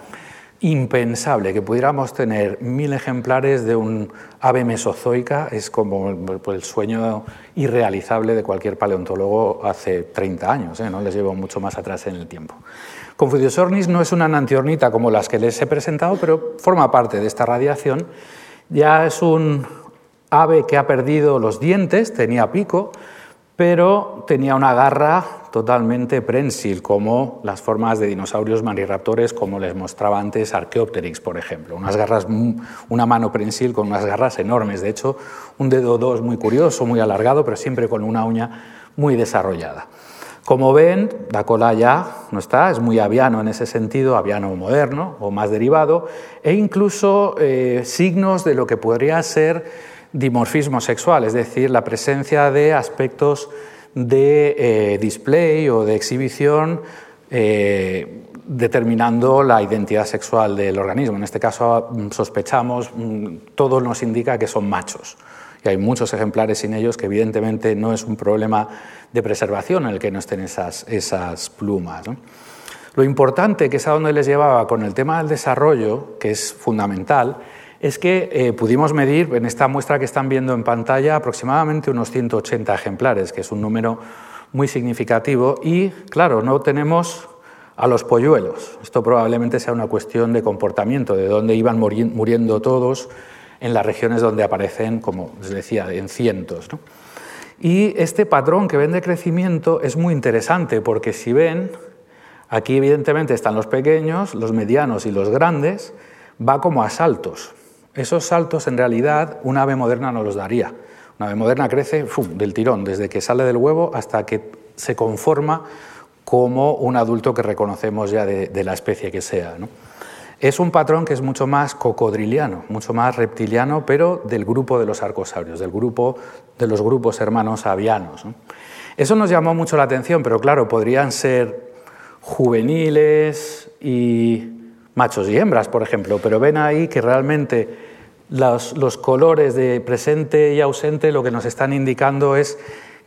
impensable que pudiéramos tener mil ejemplares de un ave mesozoica, es como el sueño irrealizable de cualquier paleontólogo hace 30 años, ¿eh? no les llevo mucho más atrás en el tiempo. Confucius ornis no es una nantiornita como las que les he presentado, pero forma parte de esta radiación. Ya es un ave que ha perdido los dientes, tenía pico, pero tenía una garra totalmente prensil, como las formas de dinosaurios maniraptores, como les mostraba antes Archaeopteryx, por ejemplo. Unas garras, una mano prensil con unas garras enormes. De hecho, un dedo dos muy curioso, muy alargado, pero siempre con una uña muy desarrollada. Como ven, la cola ya no está, es muy aviano en ese sentido, aviano moderno o más derivado, e incluso eh, signos de lo que podría ser dimorfismo sexual, es decir, la presencia de aspectos de eh, display o de exhibición eh, determinando la identidad sexual del organismo. En este caso mm, sospechamos, mm, todo nos indica que son machos. Y hay muchos ejemplares sin ellos que evidentemente no es un problema de preservación en el que no estén esas, esas plumas. Lo importante, que es a donde les llevaba con el tema del desarrollo, que es fundamental, es que eh, pudimos medir en esta muestra que están viendo en pantalla aproximadamente unos 180 ejemplares, que es un número muy significativo y, claro, no tenemos a los polluelos. Esto probablemente sea una cuestión de comportamiento, de dónde iban muriendo todos en las regiones donde aparecen, como les decía, en cientos. Y este patrón que ven de crecimiento es muy interesante porque si ven, aquí evidentemente están los pequeños, los medianos y los grandes, va como a saltos. Esos saltos en realidad una ave moderna no los daría. Una ave moderna crece del tirón, desde que sale del huevo hasta que se conforma como un adulto que reconocemos ya de, la especie que sea. Es un patrón que es mucho más cocodriliano, mucho más reptiliano, pero del grupo de los arcosaurios, del grupo de los grupos hermanos avianos. Eso nos llamó mucho la atención, pero claro, podrían ser juveniles y machos y hembras, por ejemplo, pero ven ahí que realmente los, los colores de presente y ausente lo que nos están indicando es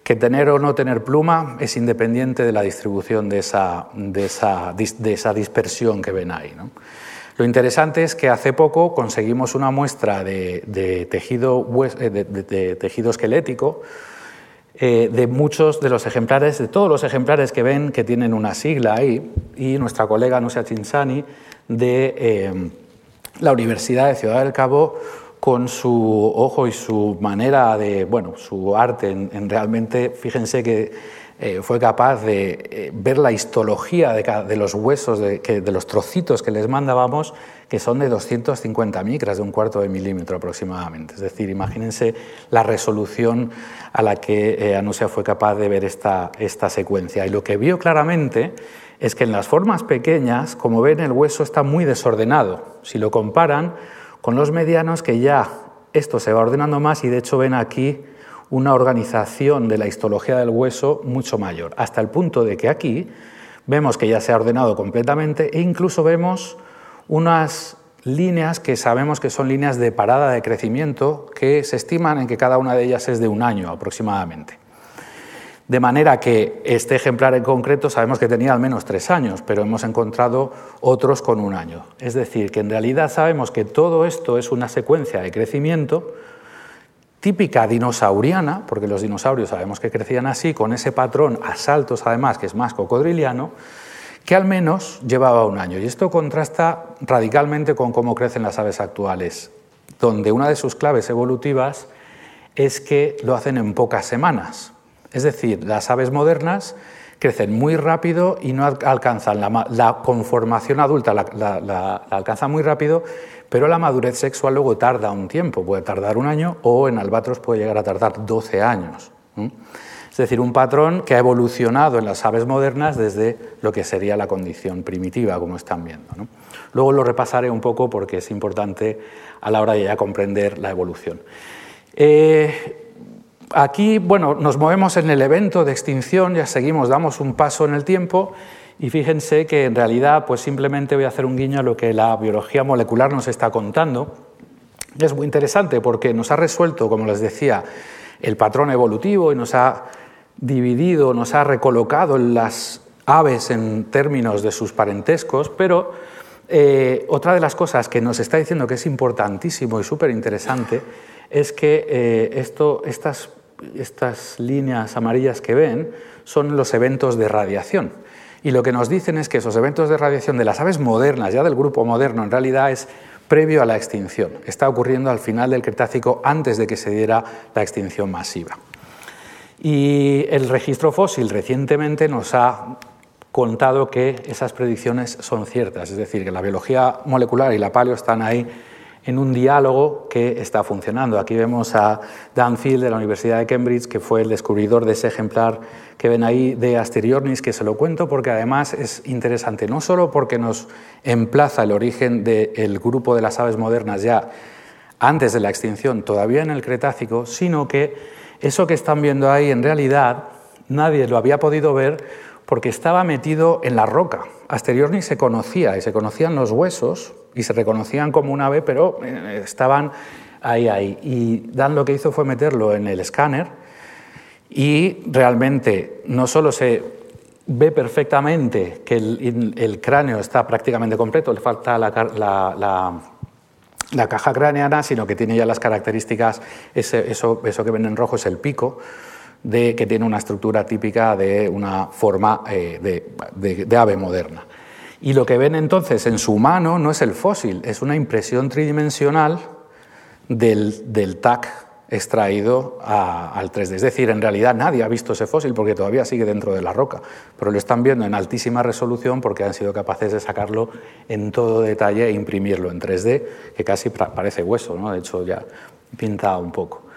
que tener o no tener pluma es independiente de la distribución de esa, de esa, de esa dispersión que ven ahí. ¿no? Lo interesante es que hace poco conseguimos una muestra de, tejido, eh, de, tejido esquelético eh, de muchos de los ejemplares, de todos los ejemplares que ven que tienen una sigla ahí, y nuestra colega Nusia Chinsani de eh, la Universidad de Ciudad del Cabo con su ojo y su manera de, bueno, su arte en realmente, fíjense que eh, fue capaz de eh, ver la histología de, los huesos, de, los trocitos que les mandábamos, que son de 250 micras, de un cuarto de milímetro aproximadamente. Es decir, imagínense la resolución a la que Anusia fue capaz de ver esta, esta secuencia. Y lo que vio claramente es que en las formas pequeñas, como ven, el hueso está muy desordenado. Si lo comparan con los medianos, que ya esto se va ordenando más y de hecho ven aquí una organización de la histología del hueso mucho mayor, hasta el punto de que aquí vemos que ya se ha ordenado completamente e incluso vemos unas líneas que sabemos que son líneas de parada de crecimiento que se estiman en que cada una de ellas es de un año aproximadamente. De manera que este ejemplar en concreto sabemos que tenía al menos tres años, pero hemos encontrado otros con un año. Es decir, que en realidad sabemos que todo esto es una secuencia de crecimiento típica dinosauriana, porque los dinosaurios sabemos que crecían así, con ese patrón a saltos además, que es más cocodriliano, que al menos llevaba un año. Y esto contrasta radicalmente con cómo crecen las aves actuales, donde una de sus claves evolutivas es que lo hacen en pocas semanas. Es decir, las aves modernas crecen muy rápido y no alcanzan la, conformación adulta, la, la alcanzan muy rápido pero la madurez sexual luego tarda un tiempo, puede tardar un año o en albatros puede llegar a tardar 12 años. Es decir, un patrón que ha evolucionado en las aves modernas desde lo que sería la condición primitiva, como están viendo. Luego lo repasaré un poco porque es importante a la hora de ya comprender la evolución. Eh, aquí, bueno, nos movemos en el evento de extinción, ya seguimos, damos un paso en el tiempo y fíjense que en realidad pues simplemente voy a hacer un guiño a lo que la biología molecular nos está contando. es muy interesante porque nos ha resuelto, como les decía, el patrón evolutivo y nos ha dividido, nos ha recolocado las aves en términos de sus parentescos, pero eh, otra de las cosas que nos está diciendo que es importantísimo y súper interesante es que eh, esto, estas, estas líneas amarillas que ven son los eventos de radiación. Y lo que nos dicen es que esos eventos de radiación de las aves modernas, ya del grupo moderno, en realidad es previo a la extinción. Está ocurriendo al final del Cretácico antes de que se diera la extinción masiva. Y el registro fósil recientemente nos ha contado que esas predicciones son ciertas, es decir, que la biología molecular y la paleo están ahí en un diálogo que está funcionando. Aquí vemos a Dan Field de la Universidad de Cambridge, que fue el descubridor de ese ejemplar que ven ahí de Asteriornis, que se lo cuento porque además es interesante, no solo porque nos emplaza el origen del grupo de las aves modernas ya antes de la extinción, todavía en el Cretácico, sino que eso que están viendo ahí en realidad nadie lo había podido ver porque estaba metido en la roca. Asteriornis se conocía y se conocían los huesos y se reconocían como un ave, pero eh, estaban ahí, ahí. Y Dan lo que hizo fue meterlo en el escáner y realmente no solo se ve perfectamente que el, cráneo está prácticamente completo, le falta la, la, caja craneana, sino que tiene ya las características, eso, eso que ven en rojo es el pico, de, que tiene una estructura típica de una forma eh, de, ave moderna. Y lo que ven entonces en su mano no es el fósil, es una impresión tridimensional del, del TAC extraído al 3D. Es decir, en realidad nadie ha visto ese fósil porque todavía sigue dentro de la roca, pero lo están viendo en altísima resolución porque han sido capaces de sacarlo en todo detalle e imprimirlo en 3D, que casi parece hueso, ¿no? de hecho ya pinta un poco.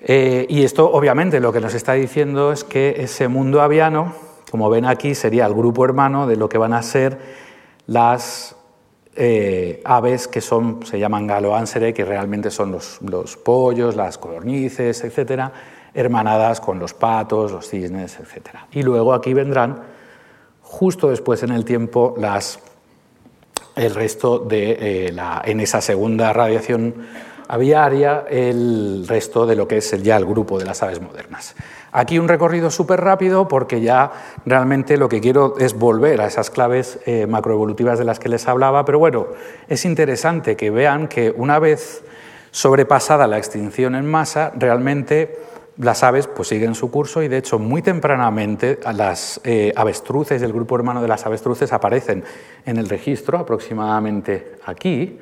Eh, y esto obviamente lo que nos está diciendo es que ese mundo aviano, como ven aquí, sería el grupo hermano de lo que van a ser las eh, aves que son, se llaman galoansere, que realmente son los, pollos, las codornices, etcétera, hermanadas con los patos, los cisnes, etcétera. Y luego aquí vendrán, justo después en el tiempo, las, el resto de eh, la, en esa segunda radiación aviaria, el resto de lo que es ya el grupo de las aves modernas. Aquí un recorrido súper rápido porque ya realmente lo que quiero es volver a esas claves eh, macroevolutivas de las que les hablaba, pero bueno, es interesante que vean que una vez sobrepasada la extinción en masa, realmente las aves pues, siguen su curso y de hecho muy tempranamente las eh, avestruces del grupo hermano de las avestruces aparecen en el registro aproximadamente aquí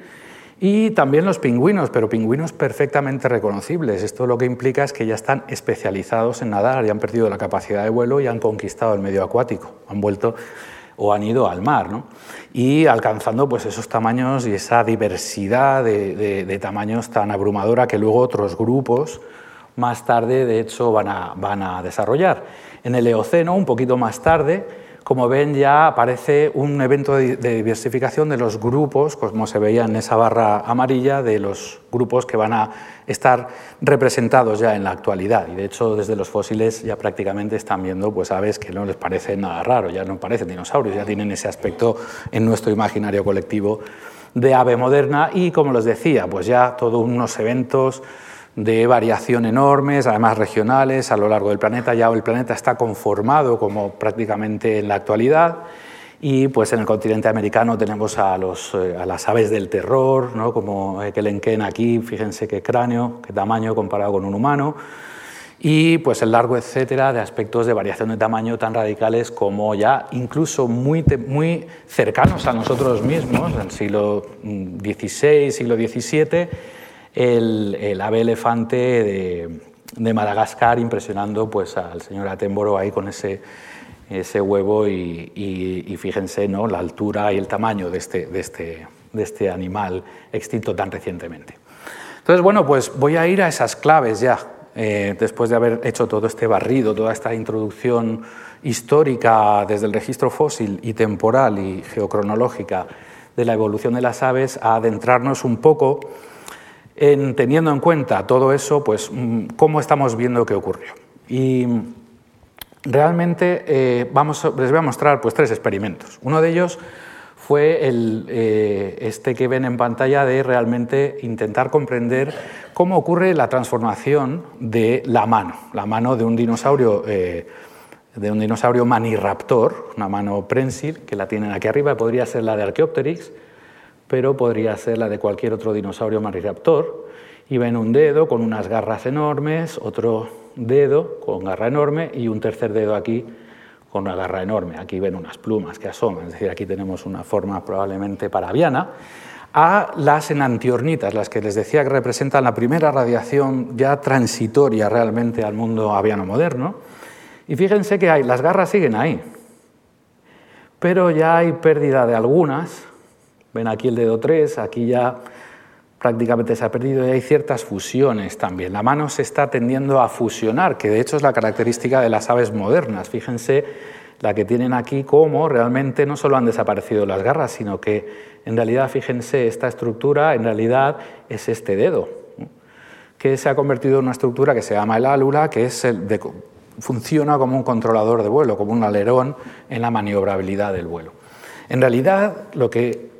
y también los pingüinos, pero pingüinos perfectamente reconocibles. Esto lo que implica es que ya están especializados en nadar, ya han perdido la capacidad de vuelo y han conquistado el medio acuático, han vuelto o han ido al mar, ¿no? y alcanzando pues, esos tamaños y esa diversidad de, tamaños tan abrumadora que luego otros grupos más tarde, de hecho, van a, van a desarrollar. En el Eoceno, un poquito más tarde, como ven ya aparece un evento de diversificación de los grupos, como se veía en esa barra amarilla, de los grupos que van a estar representados ya en la actualidad. Y de hecho desde los fósiles ya prácticamente están viendo pues, aves que no les parece nada raro, ya no parecen dinosaurios, ya tienen ese aspecto en nuestro imaginario colectivo de ave moderna y como les decía, pues ya todos unos eventos de variación enormes, además regionales, a lo largo del planeta. Ya el planeta está conformado como prácticamente en la actualidad. Y pues en el continente americano tenemos a, los, eh, a las aves del terror, ¿no? como Kelenken aquí, fíjense qué cráneo, qué tamaño comparado con un humano. Y pues el largo etcétera de aspectos de variación de tamaño tan radicales como ya incluso muy, muy cercanos a nosotros mismos, en el siglo XVI, siglo XVII el, ave elefante de, Madagascar impresionando pues, al señor Attenborough ahí con ese, ese huevo y, fíjense ¿no? la altura y el tamaño de este, de, este, de este animal extinto tan recientemente. Entonces, bueno, pues voy a ir a esas claves ya, eh, después de haber hecho todo este barrido, toda esta introducción histórica desde el registro fósil y temporal y geocronológica de la evolución de las aves, a adentrarnos un poco en, teniendo en cuenta todo eso, pues mm, cómo estamos viendo que ocurrió. Y realmente eh, vamos, les voy a mostrar pues, tres experimentos. Uno de ellos fue el, eh, este que ven en pantalla de realmente intentar comprender cómo ocurre la transformación de la mano, la mano de un dinosaurio, eh, de un dinosaurio maniraptor, una mano prensil, que la tienen aquí arriba, podría ser la de Archaeopteryx, pero podría ser la de cualquier otro dinosaurio mariraptor. Y ven un dedo con unas garras enormes, otro dedo con garra enorme y un tercer dedo aquí con una garra enorme. Aquí ven unas plumas que asoman, es decir, aquí tenemos una forma probablemente parabiana. A las enantiornitas, las que les decía que representan la primera radiación ya transitoria realmente al mundo aviano moderno. Y fíjense que hay, las garras siguen ahí, pero ya hay pérdida de algunas, Ven aquí el dedo 3, aquí ya prácticamente se ha perdido y hay ciertas fusiones también. La mano se está tendiendo a fusionar, que de hecho es la característica de las aves modernas. Fíjense la que tienen aquí, cómo realmente no solo han desaparecido las garras, sino que en realidad, fíjense, esta estructura en realidad es este dedo, que se ha convertido en una estructura que se llama el álula, que es funciona como un controlador de vuelo, como un alerón en la maniobrabilidad del vuelo. En realidad, lo que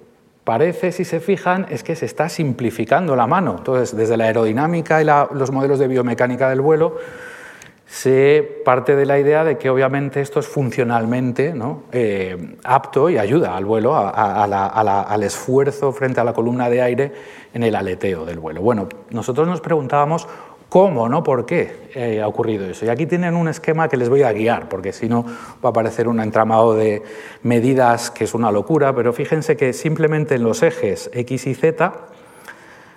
parece, si se fijan, es que se está simplificando la mano. Entonces, desde la aerodinámica y los modelos de biomecánica del vuelo, se parte de la idea de que obviamente esto es funcionalmente eh, apto y ayuda al vuelo, al esfuerzo frente a la columna de aire en el aleteo del vuelo. Bueno, nosotros nos preguntábamos ¿Cómo? ¿no? ¿Por qué eh, ha ocurrido eso? Y aquí tienen un esquema que les voy a guiar, porque si no va a aparecer un entramado de medidas que es una locura, pero fíjense que simplemente en los ejes X y Z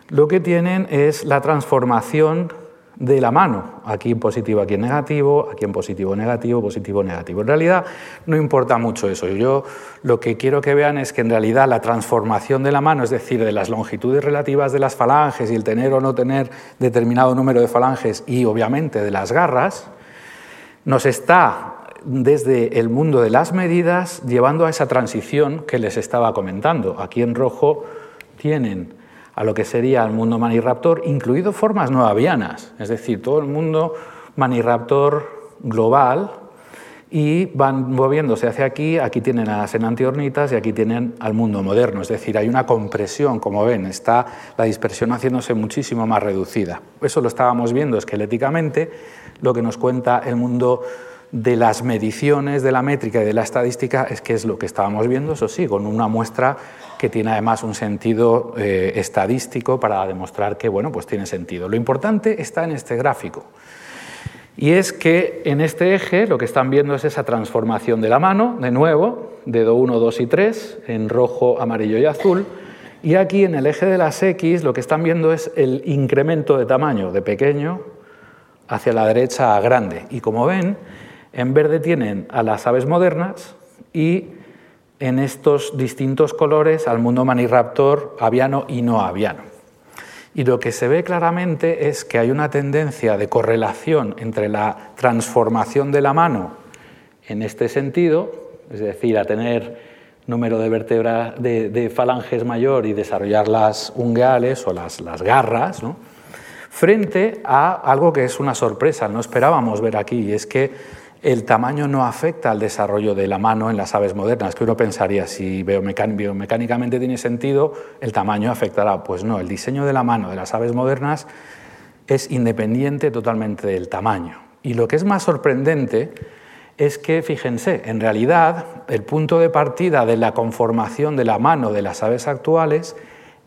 lo que tienen es la transformación de la mano, aquí en positivo, aquí en negativo, aquí en positivo, negativo, positivo, negativo. En realidad no importa mucho eso. Yo lo que quiero que vean es que en realidad la transformación de la mano, es decir, de las longitudes relativas de las falanges y el tener o no tener determinado número de falanges y obviamente de las garras, nos está desde el mundo de las medidas llevando a esa transición que les estaba comentando. Aquí en rojo tienen a lo que sería el mundo maniraptor, incluido formas no avianas, es decir, todo el mundo maniraptor global, y van moviéndose hacia aquí, aquí tienen a las enantiornitas y aquí tienen al mundo moderno, es decir, hay una compresión, como ven, está la dispersión haciéndose muchísimo más reducida. Eso lo estábamos viendo esqueléticamente, lo que nos cuenta el mundo de las mediciones, de la métrica y de la estadística es que es lo que estábamos viendo, eso sí, con una muestra que tiene además un sentido eh, estadístico para demostrar que bueno, pues tiene sentido. Lo importante está en este gráfico. Y es que en este eje lo que están viendo es esa transformación de la mano, de nuevo, dedo 1, 2 y 3, en rojo, amarillo y azul. Y aquí en el eje de las X lo que están viendo es el incremento de tamaño, de pequeño hacia la derecha a grande. Y como ven, en verde tienen a las aves modernas y en estos distintos colores al mundo maniraptor aviano y no aviano. Y lo que se ve claramente es que hay una tendencia de correlación entre la transformación de la mano en este sentido, es decir, a tener número de vértebras de, falanges mayor y desarrollar las ungueales o las, las garras, frente a algo que es una sorpresa, no esperábamos ver aquí, y es que el tamaño no afecta al desarrollo de la mano en las aves modernas, que uno pensaría, si biomecánicamente tiene sentido, el tamaño afectará. Pues no, el diseño de la mano de las aves modernas es independiente totalmente del tamaño. Y lo que es más sorprendente es que, fíjense, en realidad el punto de partida de la conformación de la mano de las aves actuales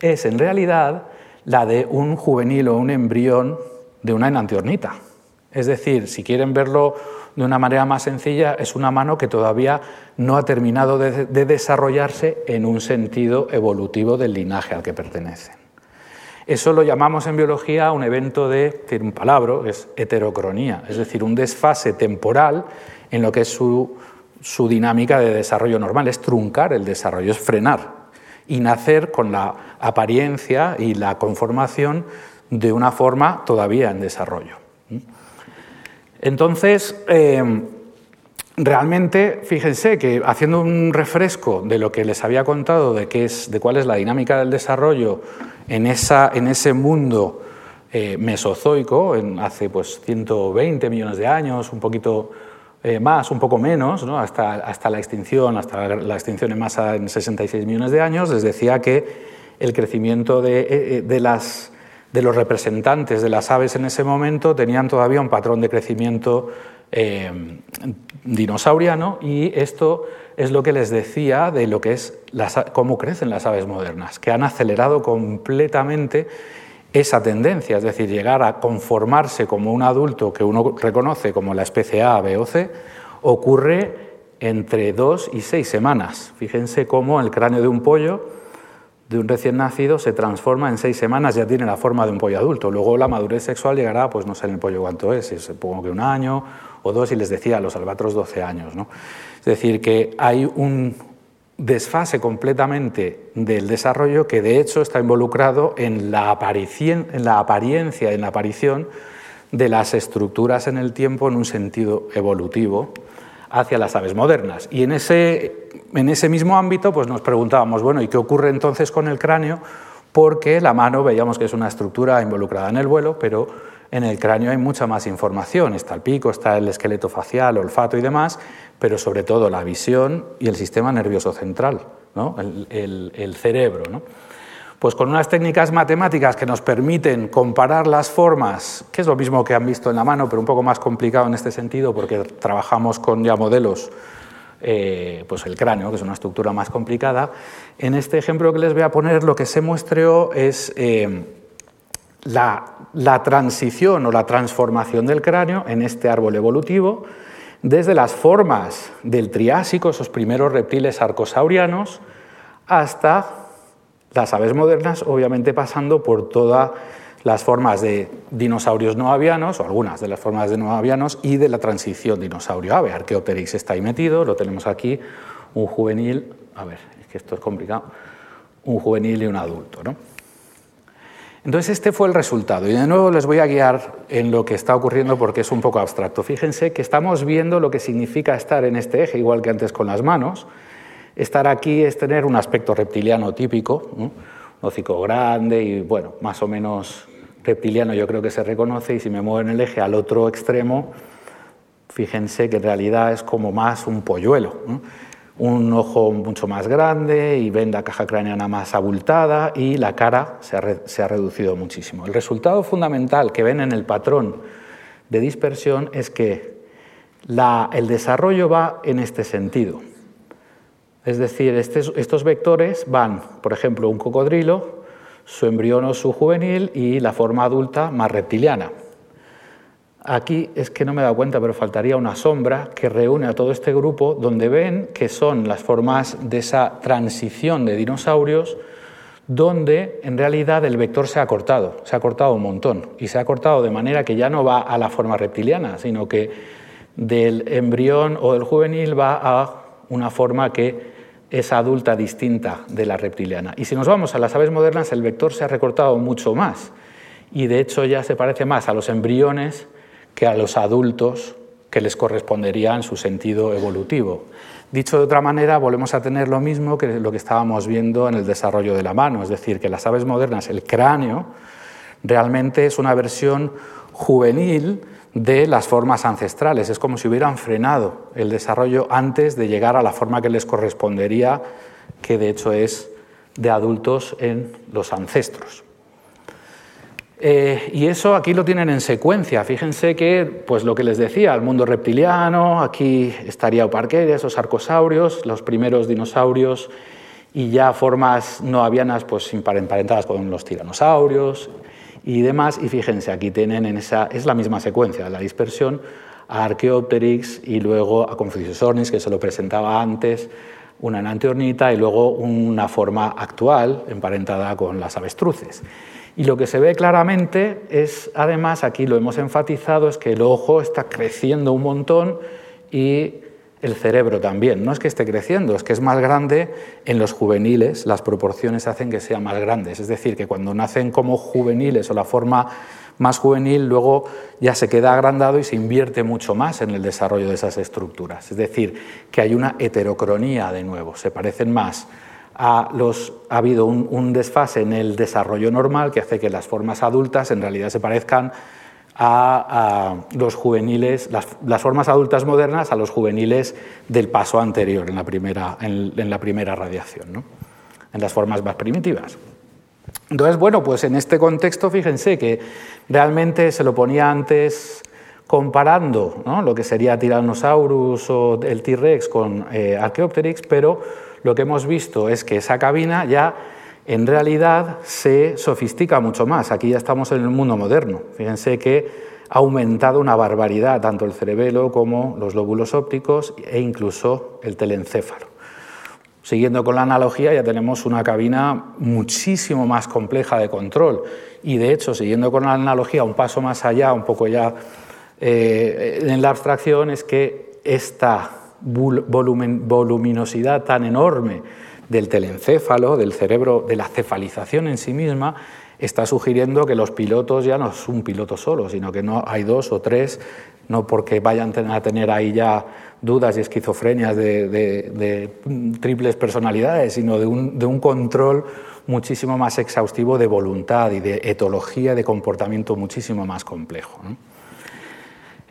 es en realidad la de un juvenil o un embrión de una enantiornita. Es decir, si quieren verlo de una manera más sencilla, es una mano que todavía no ha terminado de, desarrollarse en un sentido evolutivo del linaje al que pertenecen. Eso lo llamamos en biología un evento de, tiene un palabra, es heterocronía, es decir, un desfase temporal en lo que es su, su dinámica de desarrollo normal, es truncar el desarrollo, es frenar y nacer con la apariencia y la conformación de una forma todavía en desarrollo. Entonces, em, realmente, fíjense que haciendo un refresco de lo que les había contado de, qué es, de cuál es la dinámica del desarrollo en, esa, en ese mundo eh, mesozoico, en hace pues, 120 millones de años, un poquito eh, más, un poco menos, hasta, hasta, la extinción, hasta la, extinción en masa en 66 millones de años, les decía que el crecimiento de, eh, de las de los representantes de las aves en ese momento tenían todavía un patrón de crecimiento eh, dinosauriano y esto es lo que les decía de lo que es cómo crecen las aves modernas, que han acelerado completamente esa tendencia, es decir, llegar a conformarse como un adulto que uno reconoce como la especie A, B o C, ocurre entre dos y seis semanas. Fíjense cómo el cráneo de un pollo de un recién nacido se transforma en seis semanas, ya tiene la forma de un pollo adulto. Luego la madurez sexual llegará, pues no sé en el pollo cuánto es, supongo que un año o dos, y les decía, los albatros 12 años. ¿no? Es decir, que hay un desfase completamente del desarrollo que de hecho está involucrado en la, en la apariencia, en la aparición de las estructuras en el tiempo en un sentido evolutivo hacia las aves modernas. Y en ese, en ese mismo ámbito pues nos preguntábamos, bueno, ¿y qué ocurre entonces con el cráneo? Porque la mano veíamos que es una estructura involucrada en el vuelo, pero en el cráneo hay mucha más información. Está el pico, está el esqueleto facial, olfato y demás, pero sobre todo la visión y el sistema nervioso central, ¿no? el, el, cerebro. ¿no? Pues con unas técnicas matemáticas que nos permiten comparar las formas, que es lo mismo que han visto en la mano, pero un poco más complicado en este sentido porque trabajamos con ya modelos, eh, pues el cráneo, que es una estructura más complicada. En este ejemplo que les voy a poner, lo que se muestreó es eh, la, transición o la transformación del cráneo en este árbol evolutivo, desde las formas del Triásico, esos primeros reptiles arcosaurianos, hasta las aves modernas, obviamente pasando por todas las formas de dinosaurios no avianos, o algunas de las formas de no avianos, y de la transición dinosaurio-ave. Archaeopteryx está ahí metido, lo tenemos aquí, un juvenil, a ver, es que esto es complicado, un juvenil y un adulto. ¿no? Entonces este fue el resultado y de nuevo les voy a guiar en lo que está ocurriendo porque es un poco abstracto. Fíjense que estamos viendo lo que significa estar en este eje, igual que antes con las manos. Estar aquí es tener un aspecto reptiliano típico, un hocico grande y bueno, más o menos reptiliano yo creo que se reconoce y si me muevo en el eje al otro extremo, fíjense que en realidad es como más un polluelo un ojo mucho más grande y venda caja craneana más abultada y la cara se ha, reducido muchísimo. El resultado fundamental que ven en el patrón de dispersión es que el desarrollo va en este sentido. Es decir, estos vectores van, por ejemplo, un cocodrilo, su embrión o su juvenil y la forma adulta más reptiliana. Aquí es que no me he dado cuenta, pero faltaría una sombra que reúne a todo este grupo donde ven que son las formas de esa transición de dinosaurios donde en realidad el vector se ha cortado, se ha cortado un montón y se ha cortado de manera que ya no va a la forma reptiliana, sino que del embrión o del juvenil va a una forma que es adulta distinta de la reptiliana. Y si nos vamos a las aves modernas, el vector se ha recortado mucho más y de hecho ya se parece más a los embriones que a los adultos que les correspondería en su sentido evolutivo. Dicho de otra manera, volvemos a tener lo mismo que lo que estábamos viendo en el desarrollo de la mano, es decir, que las aves modernas, el cráneo, realmente es una versión juvenil de las formas ancestrales. Es como si hubieran frenado el desarrollo antes de llegar a la forma que les correspondería, que de hecho es de adultos en los ancestros. Eh, y eso aquí lo tienen en secuencia. Fíjense que, pues lo que les decía, el mundo reptiliano, aquí estaría Oparqueria, esos arcosaurios, los primeros dinosaurios y ya formas no avianas pues emparentadas con los tiranosaurios y demás. Y fíjense, aquí tienen en esa, es la misma secuencia, la dispersión, a Archaeopteryx y luego a Confucius ornis, que se lo presentaba antes, una enanteornita y luego una forma actual emparentada con las avestruces. Y lo que se ve claramente es, además, aquí lo hemos enfatizado, es que el ojo está creciendo un montón y el cerebro también. No es que esté creciendo, es que es más grande en los juveniles, las proporciones hacen que sean más grandes. Es decir, que cuando nacen como juveniles o la forma más juvenil, luego ya se queda agrandado y se invierte mucho más en el desarrollo de esas estructuras. Es decir, que hay una heterocronía de nuevo, se parecen más ha, habido un, desfase en el desarrollo normal que hace que las formas adultas en realidad se parezcan a, los juveniles, las, formas adultas modernas a los juveniles del paso anterior en la primera, en, la primera radiación, en las formas más primitivas. Entonces, bueno, pues en este contexto, fíjense que realmente se lo ponía antes comparando lo que sería Tyrannosaurus o el T-Rex con eh, Archaeopteryx, pero lo que hemos visto es que esa cabina ya en realidad se sofistica mucho más. Aquí ya estamos en el mundo moderno. Fíjense que ha aumentado una barbaridad tanto el cerebelo como los lóbulos ópticos e incluso el telencéfalo. Siguiendo con la analogía, ya tenemos una cabina muchísimo más compleja de control. Y de hecho, siguiendo con la analogía, un paso más allá, un poco ya eh, en la abstracción, es que esta voluminosidad tan enorme del telencéfalo, del cerebro, de la cefalización en sí misma, está sugiriendo que los pilotos ya no es un piloto solo, sino que no hay dos o tres, no porque vayan a tener ahí ya dudas y esquizofrenias de, triples personalidades, sino de un, de un, control muchísimo más exhaustivo de voluntad y de etología de comportamiento muchísimo más complejo.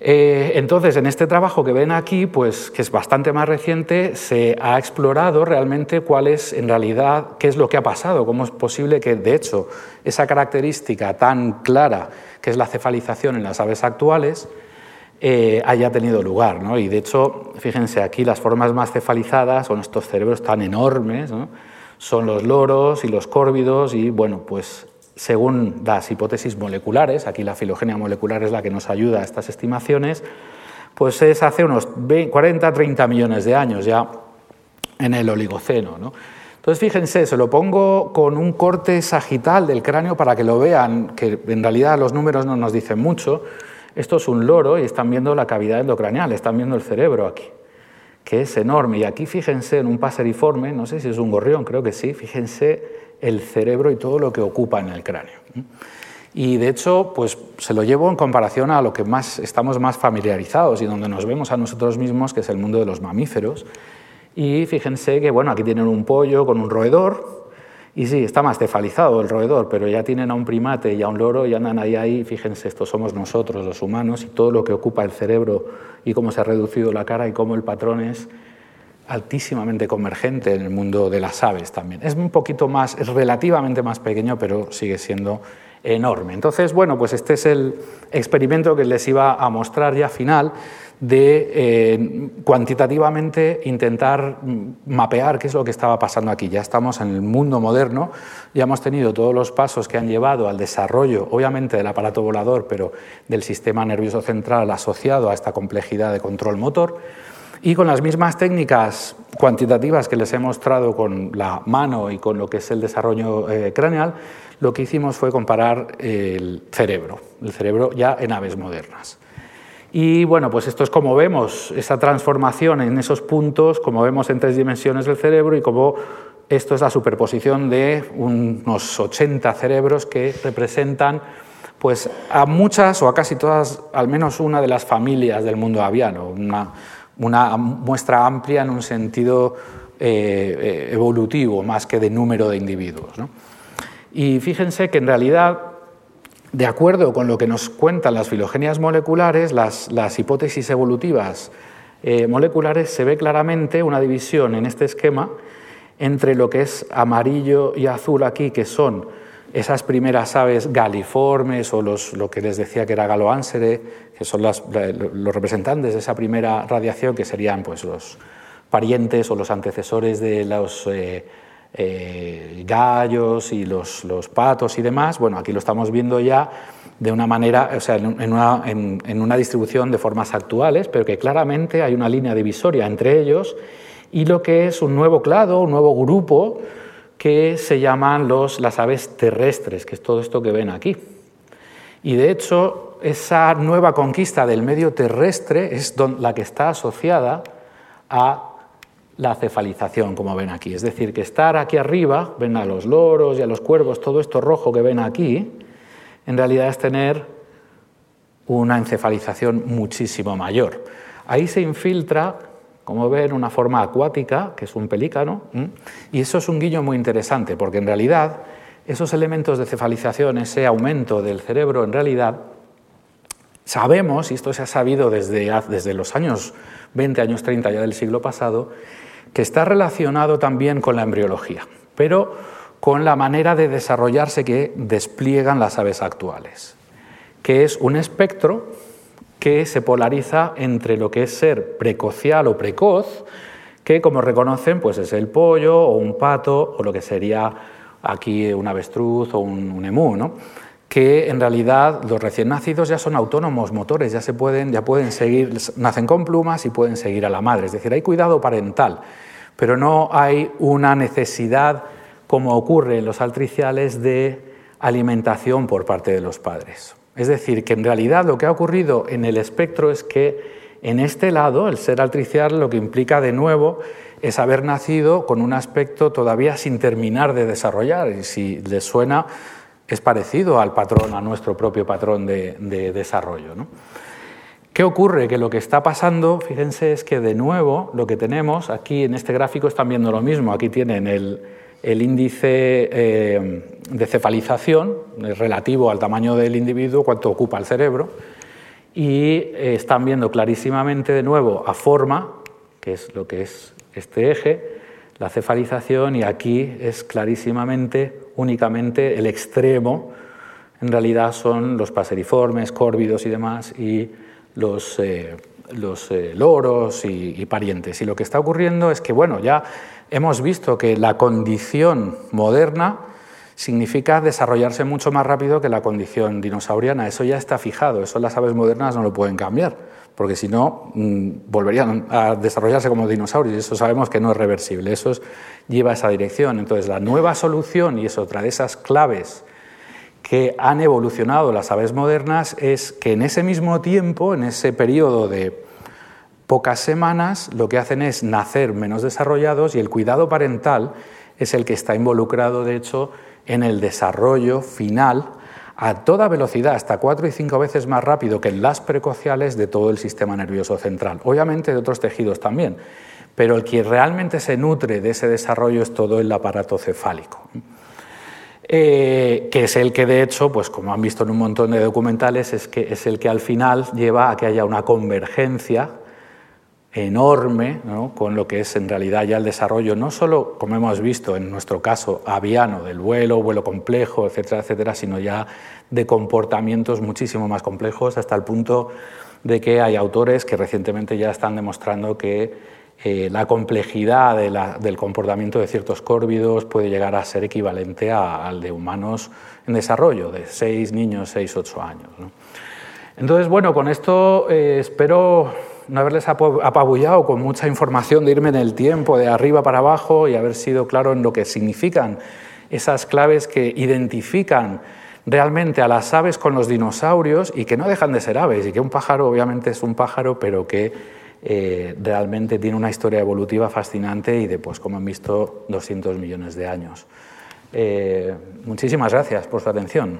Eh, entonces, en este trabajo que ven aquí, pues, que es bastante más reciente, se ha explorado realmente cuál es, en realidad, qué es lo que ha pasado, cómo es posible que, de hecho, esa característica tan clara que es la cefalización en las aves actuales eh, haya tenido lugar. Y, de hecho, fíjense aquí, las formas más cefalizadas son estos cerebros tan enormes, son los loros y los córvidos, y, bueno, pues según las hipótesis moleculares, aquí la filogenia molecular es la que nos ayuda a estas estimaciones, pues es hace unos 40-30 millones de años ya en el Oligoceno. ¿no? Entonces, fíjense, se lo pongo con un corte sagital del cráneo para que lo vean, que en realidad los números no nos dicen mucho. Esto es un loro y están viendo la cavidad endocranial, están viendo el cerebro aquí, que es enorme. Y aquí fíjense en un paseriforme, no sé si es un gorrión, creo que sí, fíjense el cerebro y todo lo que ocupa en el cráneo. Y de hecho, pues se lo llevo en comparación a lo que más estamos más familiarizados y donde nos vemos a nosotros mismos, que es el mundo de los mamíferos. Y fíjense que, bueno, aquí tienen un pollo con un roedor, y sí, está más cefalizado el roedor, pero ya tienen a un primate y a un loro y andan ahí, ahí, fíjense, estos somos nosotros, los humanos, y todo lo que ocupa el cerebro y cómo se ha reducido la cara y cómo el patrón es altísimamente convergente en el mundo de las aves también. Es un poquito más, es relativamente más pequeño, pero sigue siendo enorme. Entonces, bueno, pues este es el experimento que les iba a mostrar ya final de eh, cuantitativamente intentar mapear qué es lo que estaba pasando aquí. Ya estamos en el mundo moderno, ya hemos tenido todos los pasos que han llevado al desarrollo, obviamente, del aparato volador, pero del sistema nervioso central asociado a esta complejidad de control motor. Y con las mismas técnicas cuantitativas que les he mostrado con la mano y con lo que es el desarrollo eh, craneal, lo que hicimos fue comparar el cerebro, el cerebro ya en aves modernas. Y bueno, pues esto es como vemos esa transformación en esos puntos, como vemos en tres dimensiones del cerebro y como esto es la superposición de unos 80 cerebros que representan pues a muchas o a casi todas, al menos una de las familias del mundo aviano, una, una muestra amplia en un sentido eh, eh, evolutivo más que de número de individuos. ¿no? Y fíjense que en realidad, de acuerdo con lo que nos cuentan las filogenias moleculares, las, hipótesis evolutivas eh, moleculares, se ve claramente una división en este esquema entre lo que es amarillo y azul aquí, que son esas primeras aves galiformes o los, lo que les decía que era galoánsere, que son los representantes de esa primera radiación, que serían pues, los parientes o los antecesores de los eh, eh, gallos y los, patos y demás, bueno, aquí lo estamos viendo ya de una manera, o sea, en una, en una distribución de formas actuales, pero que claramente hay una línea divisoria entre ellos y lo que es un nuevo clado, un nuevo grupo que se llaman los, las aves terrestres, que es todo esto que ven aquí. Y de hecho, esa nueva conquista del medio terrestre es la que está asociada a la cefalización, como ven aquí. Es decir, que estar aquí arriba, ven a los loros y a los cuervos, todo esto rojo que ven aquí, en realidad es tener una encefalización muchísimo mayor. Ahí se infiltra, como ven, una forma acuática, que es un pelícano, y eso es un guiño muy interesante, porque en realidad esos elementos de cefalización, ese aumento del cerebro, en realidad sabemos, y esto se ha sabido desde, desde los años 20, años 30 ya del siglo pasado, que está relacionado también con la embriología, pero con la manera de desarrollarse que despliegan las aves actuales, que es un espectro que se polariza entre lo que es ser precocial o precoz, que como reconocen pues es el pollo o un pato o lo que sería aquí un avestruz o un, emú, ¿no? Que en realidad los recién nacidos ya son autónomos motores, ya se pueden, ya pueden seguir, nacen con plumas y pueden seguir a la madre. Es decir, hay cuidado parental, pero no hay una necesidad, como ocurre en los altriciales, de alimentación por parte de los padres. Es decir, que en realidad lo que ha ocurrido en el espectro es que en este lado, el ser altricial lo que implica de nuevo es haber nacido con un aspecto todavía sin terminar de desarrollar. Y si les suena, es parecido al patrón, a nuestro propio patrón de, desarrollo. ¿Qué ocurre? Que lo que está pasando, fíjense, es que de nuevo lo que tenemos aquí en este gráfico están viendo lo mismo. Aquí tienen el, índice eh, de cefalización relativo al tamaño del individuo, cuánto ocupa el cerebro, y eh, están viendo clarísimamente de nuevo a forma, que es lo que es este eje, la cefalización, y aquí es clarísimamente únicamente el extremo, en realidad son los paseriformes, córvidos y demás, y los, eh, los eh, loros y, parientes. Y lo que está ocurriendo es que, bueno, ya hemos visto que la condición moderna significa desarrollarse mucho más rápido que la condición dinosauriana. Eso ya está fijado, eso las aves modernas no lo pueden cambiar, porque si no, mm, volverían a desarrollarse como dinosaurios y eso sabemos que no es reversible, eso lleva a esa dirección. Entonces, la nueva solución, y es otra de esas claves que han evolucionado las aves modernas, es que en ese mismo tiempo, en ese periodo de pocas semanas, lo que hacen es nacer menos desarrollados y el cuidado parental es el que está involucrado, de hecho, en el desarrollo final a toda velocidad, hasta cuatro y cinco veces más rápido que en las precociales de todo el sistema nervioso central. Obviamente de otros tejidos también, pero el que realmente se nutre de ese desarrollo es todo el aparato cefálico. Eh, que es el que de hecho, pues como han visto en un montón de documentales, es, que es el que al final lleva a que haya una convergencia enorme con lo que es en realidad ya el desarrollo, no solo, como hemos visto en nuestro caso, aviano del vuelo, vuelo complejo, etcétera, etcétera, sino ya de comportamientos muchísimo más complejos, hasta el punto de que hay autores que recientemente ya están demostrando que eh, la complejidad del comportamiento de ciertos córvidos puede llegar a ser equivalente al de humanos en desarrollo, de seis niños, seis, ocho años. Entonces, bueno, con esto eh, espero no haberles apabullado con mucha información de irme en el tiempo, de arriba para abajo y haber sido claro en lo que significan esas claves que identifican realmente a las aves con los dinosaurios y que no dejan de ser aves y que un pájaro obviamente es un pájaro, pero que eh, realmente tiene una historia evolutiva fascinante y de, pues, como han visto, 200 millones de años. Eh, muchísimas gracias por su atención.